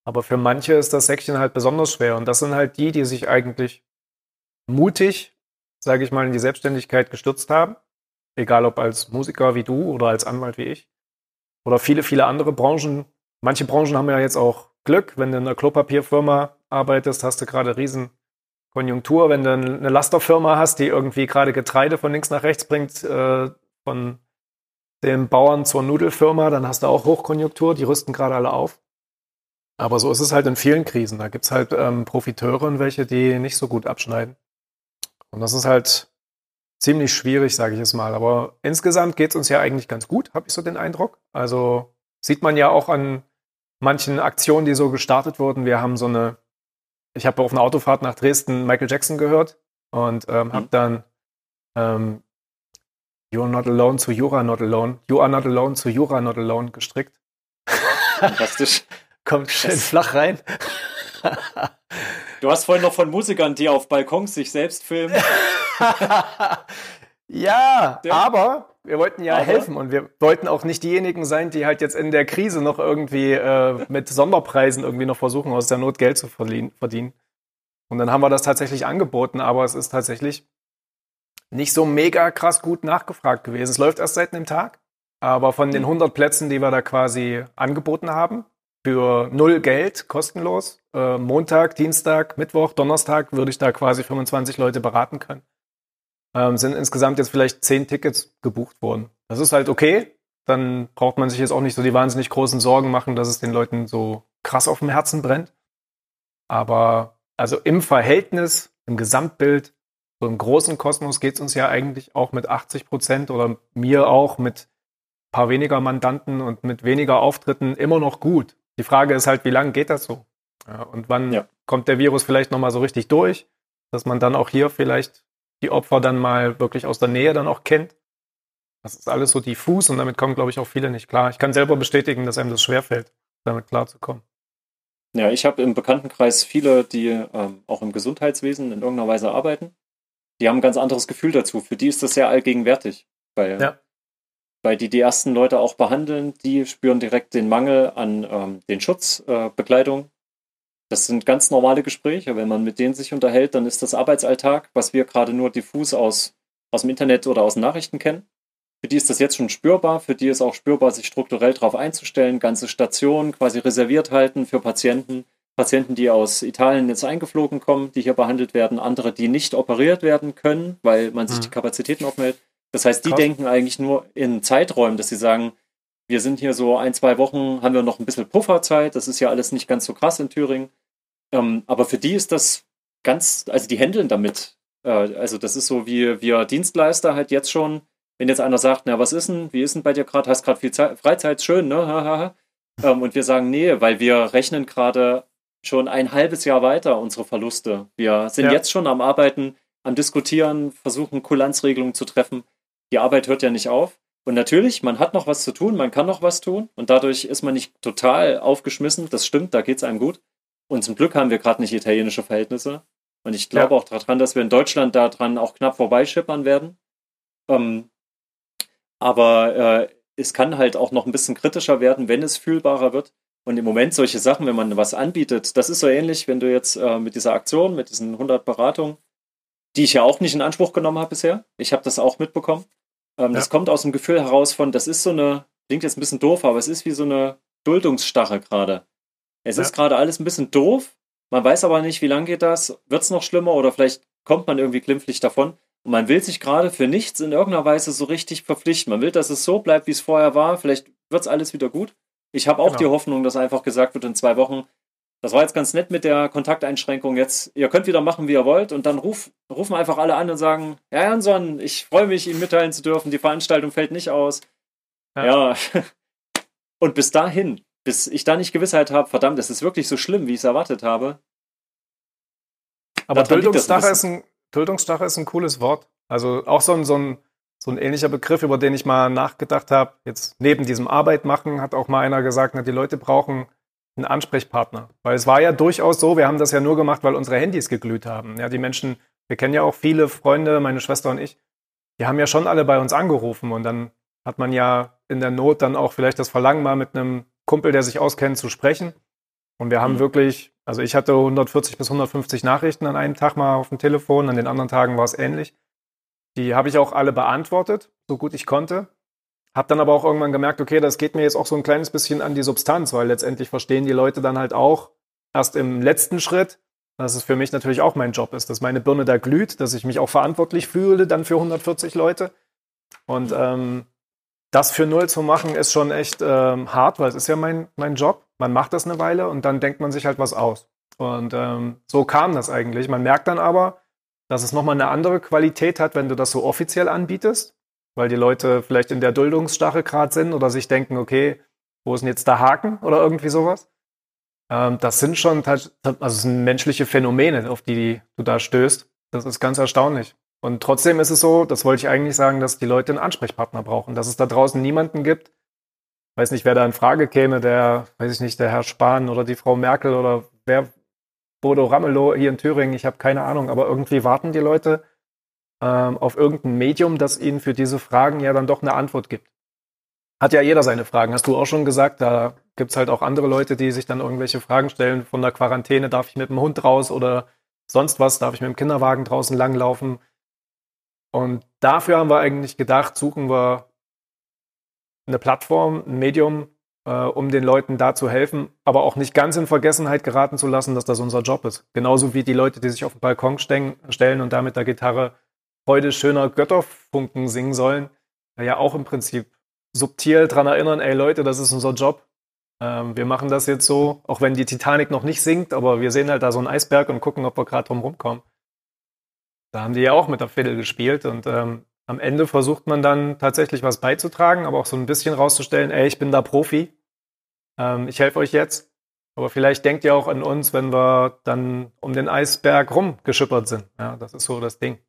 Aber für manche ist das Säckchen halt besonders schwer. Und das sind halt die, die sich eigentlich mutig, sage ich mal, in die Selbstständigkeit gestürzt haben. Egal ob als Musiker wie du oder als Anwalt wie ich. Oder viele, viele andere Branchen. Manche Branchen haben ja jetzt auch Glück. Wenn du in einer Klopapierfirma arbeitest, hast du gerade riesen Konjunktur, wenn du eine Lasterfirma hast, die irgendwie gerade Getreide von links nach rechts bringt, äh, von dem Bauern zur Nudelfirma, dann hast du auch Hochkonjunktur, die rüsten gerade alle auf. Aber so ist es halt in vielen Krisen. Da gibt es halt ähm, Profiteure und welche, die nicht so gut abschneiden. Und das ist halt ziemlich schwierig, sage ich es mal. Aber insgesamt geht es uns ja eigentlich ganz gut, habe ich so den Eindruck. Also sieht man ja auch an manchen Aktionen, die so gestartet wurden. Wir haben so eine ich habe auf einer Autofahrt nach Dresden Michael Jackson gehört und ähm, mhm. habe dann ähm, You are not alone zu You are not alone. You are not alone zu You are not alone gestrickt. Fantastisch. (laughs) Kommt schön das flach rein. du hast vorhin noch von Musikern, die auf Balkons sich selbst filmen. (laughs) ja, ja, aber wir wollten ja Aber? helfen und wir wollten auch nicht diejenigen sein, die halt jetzt in der Krise noch irgendwie äh, mit Sonderpreisen irgendwie noch versuchen, aus der Not Geld zu verdienen. Und dann haben wir das tatsächlich angeboten, aber es ist tatsächlich nicht so mega krass gut nachgefragt gewesen. Es läuft erst seit einem Tag, aber von den 100 Plätzen, die wir da quasi angeboten haben, für null Geld, kostenlos, äh, Montag, Dienstag, Mittwoch, Donnerstag würde ich da quasi 25 Leute beraten können ähm, sind insgesamt jetzt vielleicht zehn Tickets gebucht worden. Das ist halt okay. Dann braucht man sich jetzt auch nicht so die wahnsinnig großen Sorgen machen, dass es den Leuten so krass auf dem Herzen brennt. Aber also im Verhältnis, im Gesamtbild, so im großen Kosmos geht es uns ja eigentlich auch mit 80 Prozent oder mir auch mit paar weniger Mandanten und mit weniger Auftritten immer noch gut. Die Frage ist halt, wie lange geht das so? Ja, und wann ja. kommt der Virus vielleicht nochmal so richtig durch, dass man dann auch hier vielleicht die Opfer dann mal wirklich aus der Nähe dann auch kennt. Das ist alles so diffus und damit kommen, glaube ich, auch viele nicht klar. Ich kann selber bestätigen, dass einem das schwerfällt, damit klarzukommen. Ja, ich habe im Bekanntenkreis viele, die ähm, auch im Gesundheitswesen in irgendeiner Weise arbeiten. Die haben ein ganz anderes Gefühl dazu. Für die ist das sehr allgegenwärtig, weil, ja. Weil die die ersten Leute auch behandeln. Die spüren direkt den Mangel an ähm, den Schutzbekleidung, äh, das sind ganz normale Gespräche. Wenn man mit denen sich unterhält, dann ist das Arbeitsalltag, was wir gerade nur diffus aus, aus dem Internet oder aus Nachrichten kennen. Für die ist das jetzt schon spürbar. Für die ist auch spürbar, sich strukturell darauf einzustellen, ganze Stationen quasi reserviert halten für Patienten. Patienten, die aus Italien jetzt eingeflogen kommen, die hier behandelt werden, andere, die nicht operiert werden können, weil man sich mhm. die Kapazitäten aufmeldet. Das heißt, die Krass. denken eigentlich nur in Zeiträumen, dass sie sagen, wir sind hier so ein, zwei Wochen, haben wir noch ein bisschen Pufferzeit. Das ist ja alles nicht ganz so krass in Thüringen. Ähm, aber für die ist das ganz, also die handeln damit. Äh, also das ist so wie wir Dienstleister halt jetzt schon, wenn jetzt einer sagt, na was ist denn, wie ist denn bei dir gerade, hast gerade viel Zeit, Freizeit, schön, ne? ähm, und wir sagen, nee, weil wir rechnen gerade schon ein halbes Jahr weiter unsere Verluste. Wir sind ja. jetzt schon am Arbeiten, am Diskutieren, versuchen Kulanzregelungen zu treffen. Die Arbeit hört ja nicht auf. Und natürlich, man hat noch was zu tun, man kann noch was tun und dadurch ist man nicht total aufgeschmissen. Das stimmt, da geht es einem gut. Und zum Glück haben wir gerade nicht italienische Verhältnisse. Und ich glaube ja. auch daran, dass wir in Deutschland daran auch knapp vorbeischippern werden. Ähm, aber äh, es kann halt auch noch ein bisschen kritischer werden, wenn es fühlbarer wird. Und im Moment solche Sachen, wenn man was anbietet, das ist so ähnlich, wenn du jetzt äh, mit dieser Aktion, mit diesen 100 Beratungen, die ich ja auch nicht in Anspruch genommen habe bisher, ich habe das auch mitbekommen. Ähm, ja. Das kommt aus dem Gefühl heraus von, das ist so eine, klingt jetzt ein bisschen doof, aber es ist wie so eine Duldungsstarre gerade. Es ja. ist gerade alles ein bisschen doof, man weiß aber nicht, wie lange geht das, wird es noch schlimmer oder vielleicht kommt man irgendwie glimpflich davon. Und man will sich gerade für nichts in irgendeiner Weise so richtig verpflichten. Man will, dass es so bleibt, wie es vorher war. Vielleicht wird es alles wieder gut. Ich habe auch genau. die Hoffnung, dass einfach gesagt wird in zwei Wochen, das war jetzt ganz nett mit der Kontakteinschränkung. Jetzt, ihr könnt wieder machen, wie ihr wollt. Und dann ruf, rufen einfach alle an und sagen, Herr Jansson, ich freue mich, Ihnen mitteilen zu dürfen. Die Veranstaltung fällt nicht aus. Ja. ja. (laughs) Und bis dahin, bis ich da nicht Gewissheit habe, verdammt, es ist wirklich so schlimm, wie ich es erwartet habe. Aber Duldungssache ist, ein, Duldungssache ist ein cooles Wort. Also auch so ein, so ein so ein ähnlicher Begriff, über den ich mal nachgedacht habe. Jetzt neben diesem Arbeit machen hat auch mal einer gesagt, na, die Leute brauchen einen Ansprechpartner. Weil es war ja durchaus so, wir haben das ja nur gemacht, weil unsere Handys geglüht haben. Ja, die Menschen, wir kennen ja auch viele Freunde, meine Schwester und ich, die haben ja schon alle bei uns angerufen und dann hat man ja in der Not dann auch vielleicht das Verlangen, mal mit einem Kumpel, der sich auskennt, zu sprechen. Und wir haben mhm. wirklich, also ich hatte 140 bis 150 Nachrichten an einem Tag mal auf dem Telefon, an den anderen Tagen war es ähnlich. Die habe ich auch alle beantwortet, so gut ich konnte. Hab dann aber auch irgendwann gemerkt, okay, das geht mir jetzt auch so ein kleines bisschen an die Substanz, weil letztendlich verstehen die Leute dann halt auch erst im letzten Schritt, dass es für mich natürlich auch mein Job ist, dass meine Birne da glüht, dass ich mich auch verantwortlich fühle dann für 140 Leute. Und ähm, das für null zu machen, ist schon echt ähm, hart, weil es ist ja mein, mein Job. Man macht das eine Weile und dann denkt man sich halt was aus. Und ähm, so kam das eigentlich. Man merkt dann aber, dass es nochmal eine andere Qualität hat, wenn du das so offiziell anbietest, weil die Leute vielleicht in der Duldungsstache gerade sind oder sich denken, okay, wo ist denn jetzt der Haken oder irgendwie sowas. Ähm, das sind schon also das sind menschliche Phänomene, auf die du da stößt. Das ist ganz erstaunlich. Und trotzdem ist es so, das wollte ich eigentlich sagen, dass die Leute einen Ansprechpartner brauchen, dass es da draußen niemanden gibt, weiß nicht, wer da in Frage käme, der, weiß ich nicht, der Herr Spahn oder die Frau Merkel oder wer, Bodo Ramelow hier in Thüringen, ich habe keine Ahnung, aber irgendwie warten die Leute ähm, auf irgendein Medium, das ihnen für diese Fragen ja dann doch eine Antwort gibt. Hat ja jeder seine Fragen, hast du auch schon gesagt. Da gibt's halt auch andere Leute, die sich dann irgendwelche Fragen stellen. Von der Quarantäne, darf ich mit dem Hund raus oder sonst was? Darf ich mit dem Kinderwagen draußen langlaufen? Und dafür haben wir eigentlich gedacht, suchen wir eine Plattform, ein Medium, äh, um den Leuten da zu helfen, aber auch nicht ganz in Vergessenheit geraten zu lassen, dass das unser Job ist. Genauso wie die Leute, die sich auf den Balkon stellen und da mit der Gitarre Freude schöner Götterfunken singen sollen, ja auch im Prinzip subtil daran erinnern, ey Leute, das ist unser Job. Ähm, wir machen das jetzt so, auch wenn die Titanic noch nicht sinkt, aber wir sehen halt da so einen Eisberg und gucken, ob wir gerade drum rumkommen. Da haben die ja auch mit der Fiddle gespielt und ähm, am Ende versucht man dann tatsächlich was beizutragen, aber auch so ein bisschen rauszustellen, ey, ich bin da Profi, ähm, ich helfe euch jetzt. Aber vielleicht denkt ihr auch an uns, wenn wir dann um den Eisberg rumgeschippert sind. Ja, das ist so das Ding.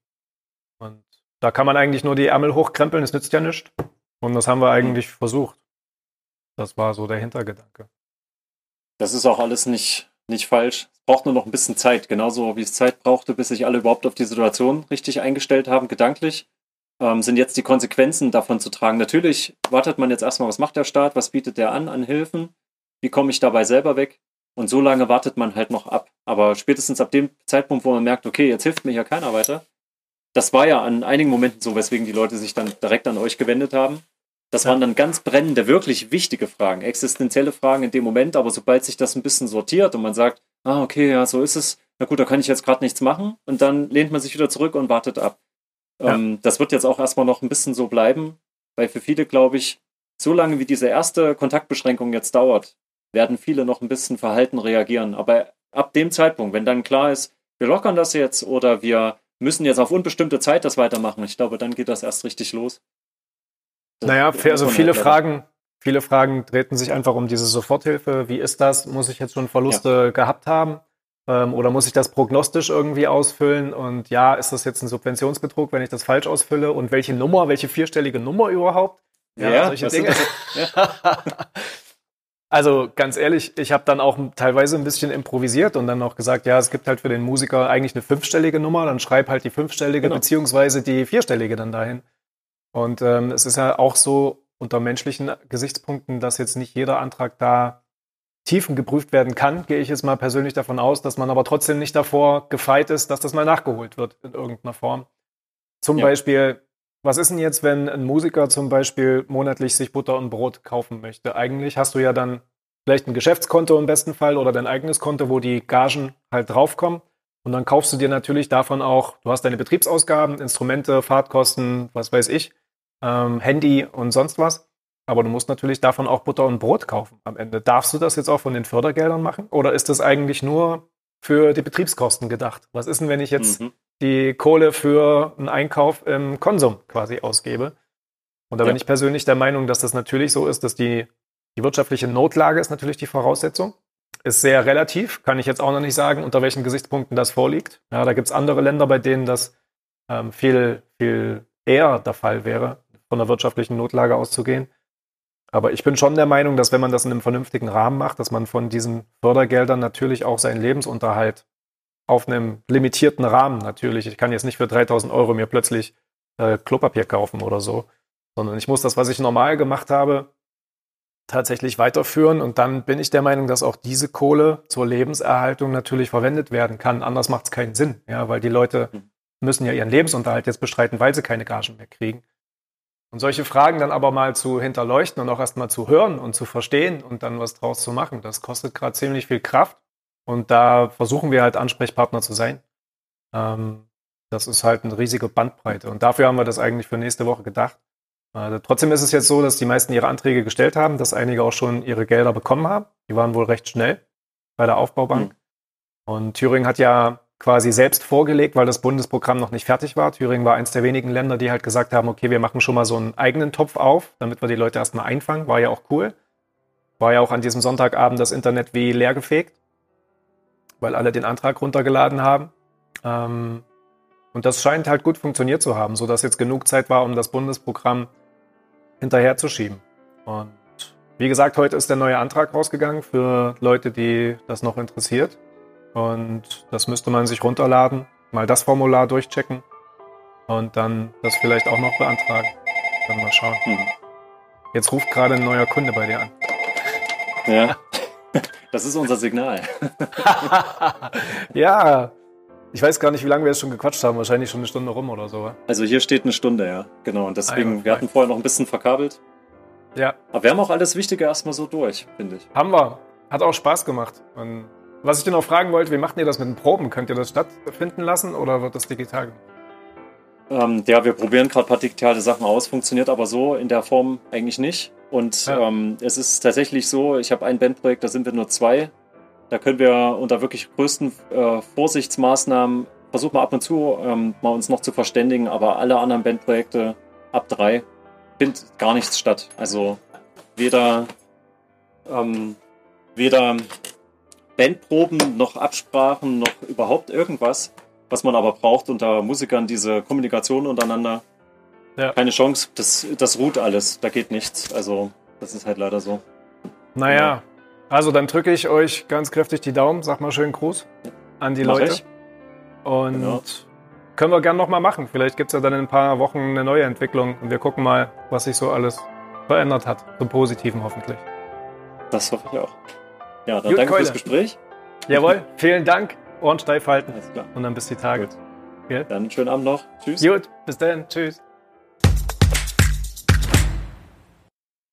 Und da kann man eigentlich nur die Ärmel hochkrempeln, es nützt ja nichts. Und das haben wir eigentlich versucht. Das war so der Hintergedanke. Das ist auch alles nicht, nicht falsch. Es braucht nur noch ein bisschen Zeit, genauso wie es Zeit brauchte, bis sich alle überhaupt auf die Situation richtig eingestellt haben, gedanklich ähm, sind jetzt die Konsequenzen davon zu tragen. Natürlich wartet man jetzt erstmal, was macht der Staat, was bietet der an an Hilfen, wie komme ich dabei selber weg? Und so lange wartet man halt noch ab. Aber spätestens ab dem Zeitpunkt, wo man merkt, okay, jetzt hilft mir hier keiner weiter, das war ja an einigen Momenten so, weswegen die Leute sich dann direkt an euch gewendet haben. Das ja. waren dann ganz brennende, wirklich wichtige Fragen, existenzielle Fragen in dem Moment, aber sobald sich das ein bisschen sortiert und man sagt, ah, okay, ja, so ist es, na gut, da kann ich jetzt gerade nichts machen und dann lehnt man sich wieder zurück und wartet ab. Ja. Ähm, das wird jetzt auch erstmal noch ein bisschen so bleiben, weil für viele, glaube ich, so lange wie diese erste Kontaktbeschränkung jetzt dauert, werden viele noch ein bisschen verhalten reagieren. Aber ab dem Zeitpunkt, wenn dann klar ist, wir lockern das jetzt oder wir müssen jetzt auf unbestimmte Zeit das weitermachen, ich glaube, dann geht das erst richtig los. Das naja, also viele halt Fragen, viele Fragen treten sich einfach um diese Soforthilfe. Wie ist das? Muss ich jetzt schon Verluste ja. gehabt haben? Ähm, oder muss ich das prognostisch irgendwie ausfüllen? Und ja, ist das jetzt ein Subventionsbetrug, wenn ich das falsch ausfülle? Und welche Nummer, welche vierstellige Nummer überhaupt? Ja, ja solche Dinge. (laughs) Ja. Also ganz ehrlich, ich habe dann auch teilweise ein bisschen improvisiert und dann noch gesagt, ja, es gibt halt für den Musiker eigentlich eine fünfstellige Nummer, dann schreib halt die fünfstellige genau. beziehungsweise die vierstellige dann dahin. Und ähm, es ist ja auch so, unter menschlichen Gesichtspunkten, dass jetzt nicht jeder Antrag da tiefen geprüft werden kann, gehe ich jetzt mal persönlich davon aus, dass man aber trotzdem nicht davor gefeit ist, dass das mal nachgeholt wird in irgendeiner Form. Zum ja. Beispiel, was ist denn jetzt, wenn ein Musiker zum Beispiel monatlich sich Butter und Brot kaufen möchte? Eigentlich hast du ja dann vielleicht ein Geschäftskonto im besten Fall oder dein eigenes Konto, wo die Gagen halt draufkommen. Und dann kaufst du dir natürlich davon auch, du hast deine Betriebsausgaben, Instrumente, Fahrtkosten, was weiß ich, ähm, Handy und sonst was. Aber du musst natürlich davon auch Butter und Brot kaufen am Ende. Darfst du das jetzt auch von den Fördergeldern machen? Oder ist das eigentlich nur für die Betriebskosten gedacht? Was ist denn, wenn ich jetzt mhm. die Kohle für einen Einkauf im Konsum quasi ausgebe? Und da ja. bin ich persönlich der Meinung, dass das natürlich so ist, dass die, die wirtschaftliche Notlage ist natürlich die Voraussetzung. Ist sehr relativ, kann ich jetzt auch noch nicht sagen, unter welchen Gesichtspunkten das vorliegt. Ja, da gibt es andere Länder, bei denen das ähm, viel, viel eher der Fall wäre, von der wirtschaftlichen Notlage auszugehen. Aber ich bin schon der Meinung, dass wenn man das in einem vernünftigen Rahmen macht, dass man von diesen Fördergeldern natürlich auch seinen Lebensunterhalt auf einem limitierten Rahmen natürlich. Ich kann jetzt nicht für 3000 Euro mir plötzlich äh, Klopapier kaufen oder so, sondern ich muss das, was ich normal gemacht habe, tatsächlich weiterführen. Und dann bin ich der Meinung, dass auch diese Kohle zur Lebenserhaltung natürlich verwendet werden kann. Anders macht es keinen Sinn, ja, weil die Leute hm. müssen ja ihren Lebensunterhalt jetzt bestreiten, weil sie keine Gagen mehr kriegen. Und solche Fragen dann aber mal zu hinterleuchten und auch erstmal zu hören und zu verstehen und dann was draus zu machen, das kostet gerade ziemlich viel Kraft. Und da versuchen wir halt Ansprechpartner zu sein. Ähm, das ist halt eine riesige Bandbreite. Und dafür haben wir das eigentlich für nächste Woche gedacht. Äh, trotzdem ist es jetzt so, dass die meisten ihre Anträge gestellt haben, dass einige auch schon ihre Gelder bekommen haben. Die waren wohl recht schnell bei der Aufbaubank. Mhm. Und Thüringen hat ja quasi selbst vorgelegt, weil das Bundesprogramm noch nicht fertig war. Thüringen war eins der wenigen Länder, die halt gesagt haben, okay, wir machen schon mal so einen eigenen Topf auf, damit wir die Leute erstmal einfangen. War ja auch cool. War ja auch an diesem Sonntagabend das Internet wie leer gefegt, weil alle den Antrag runtergeladen haben. Ähm, und das scheint halt gut funktioniert zu haben, sodass jetzt genug Zeit war, um das Bundesprogramm hinterherzuschieben. Und wie gesagt, heute ist der neue Antrag rausgegangen für Leute, die das noch interessiert. Und das müsste man sich runterladen, mal das Formular durchchecken und dann das vielleicht auch noch beantragen. Dann mal schauen. Mhm. Jetzt ruft gerade ein neuer Kunde bei dir an. Ja, (laughs) das ist unser Signal. (laughs) ja, ich weiß gar nicht, wie lange wir jetzt schon gequatscht haben. Wahrscheinlich schon eine Stunde rum oder so. Also hier steht eine Stunde, ja. Genau. Und deswegen, wir hatten vorher noch ein bisschen verkabelt. Ja. Aber wir haben auch alles Wichtige erstmal so durch, finde ich. Haben wir. Hat auch Spaß gemacht. Und was ich dir noch fragen wollte, wie macht ihr das mit den Proben? Könnt ihr das stattfinden lassen oder wird das digital Ähm, ja, wir probieren gerade ein paar digitale Sachen aus, funktioniert aber so in der Form eigentlich nicht. Und ja. ähm, es ist tatsächlich so, ich habe ein Bandprojekt, da sind wir nur zwei. Da können wir unter wirklich größten äh, Vorsichtsmaßnahmen versuchen wir ab und zu ähm, mal uns noch zu verständigen, aber alle anderen Bandprojekte ab drei findet gar nichts statt. Also weder, ähm, weder Bandproben, noch Absprachen, noch überhaupt irgendwas, was man aber braucht unter Musikern, diese Kommunikation untereinander. Ja. Keine Chance, das, das ruht alles, da geht nichts. Also, das ist halt leider so. Naja, ja. also dann drücke ich euch ganz kräftig die Daumen, sag mal schön Gruß an die Mach Leute. Ich. Und genau. können wir gern nochmal machen. Vielleicht gibt es ja dann in ein paar Wochen eine neue Entwicklung und wir gucken mal, was sich so alles verändert hat. Zum Positiven hoffentlich. Das hoffe ich auch. Ja, dann Gut, danke Keule. fürs Gespräch. Jawohl, vielen Dank. Ohren steif halten. Und dann bis die Tage. Gut. Dann schönen Abend noch. Tschüss. Gut, bis dann. Tschüss.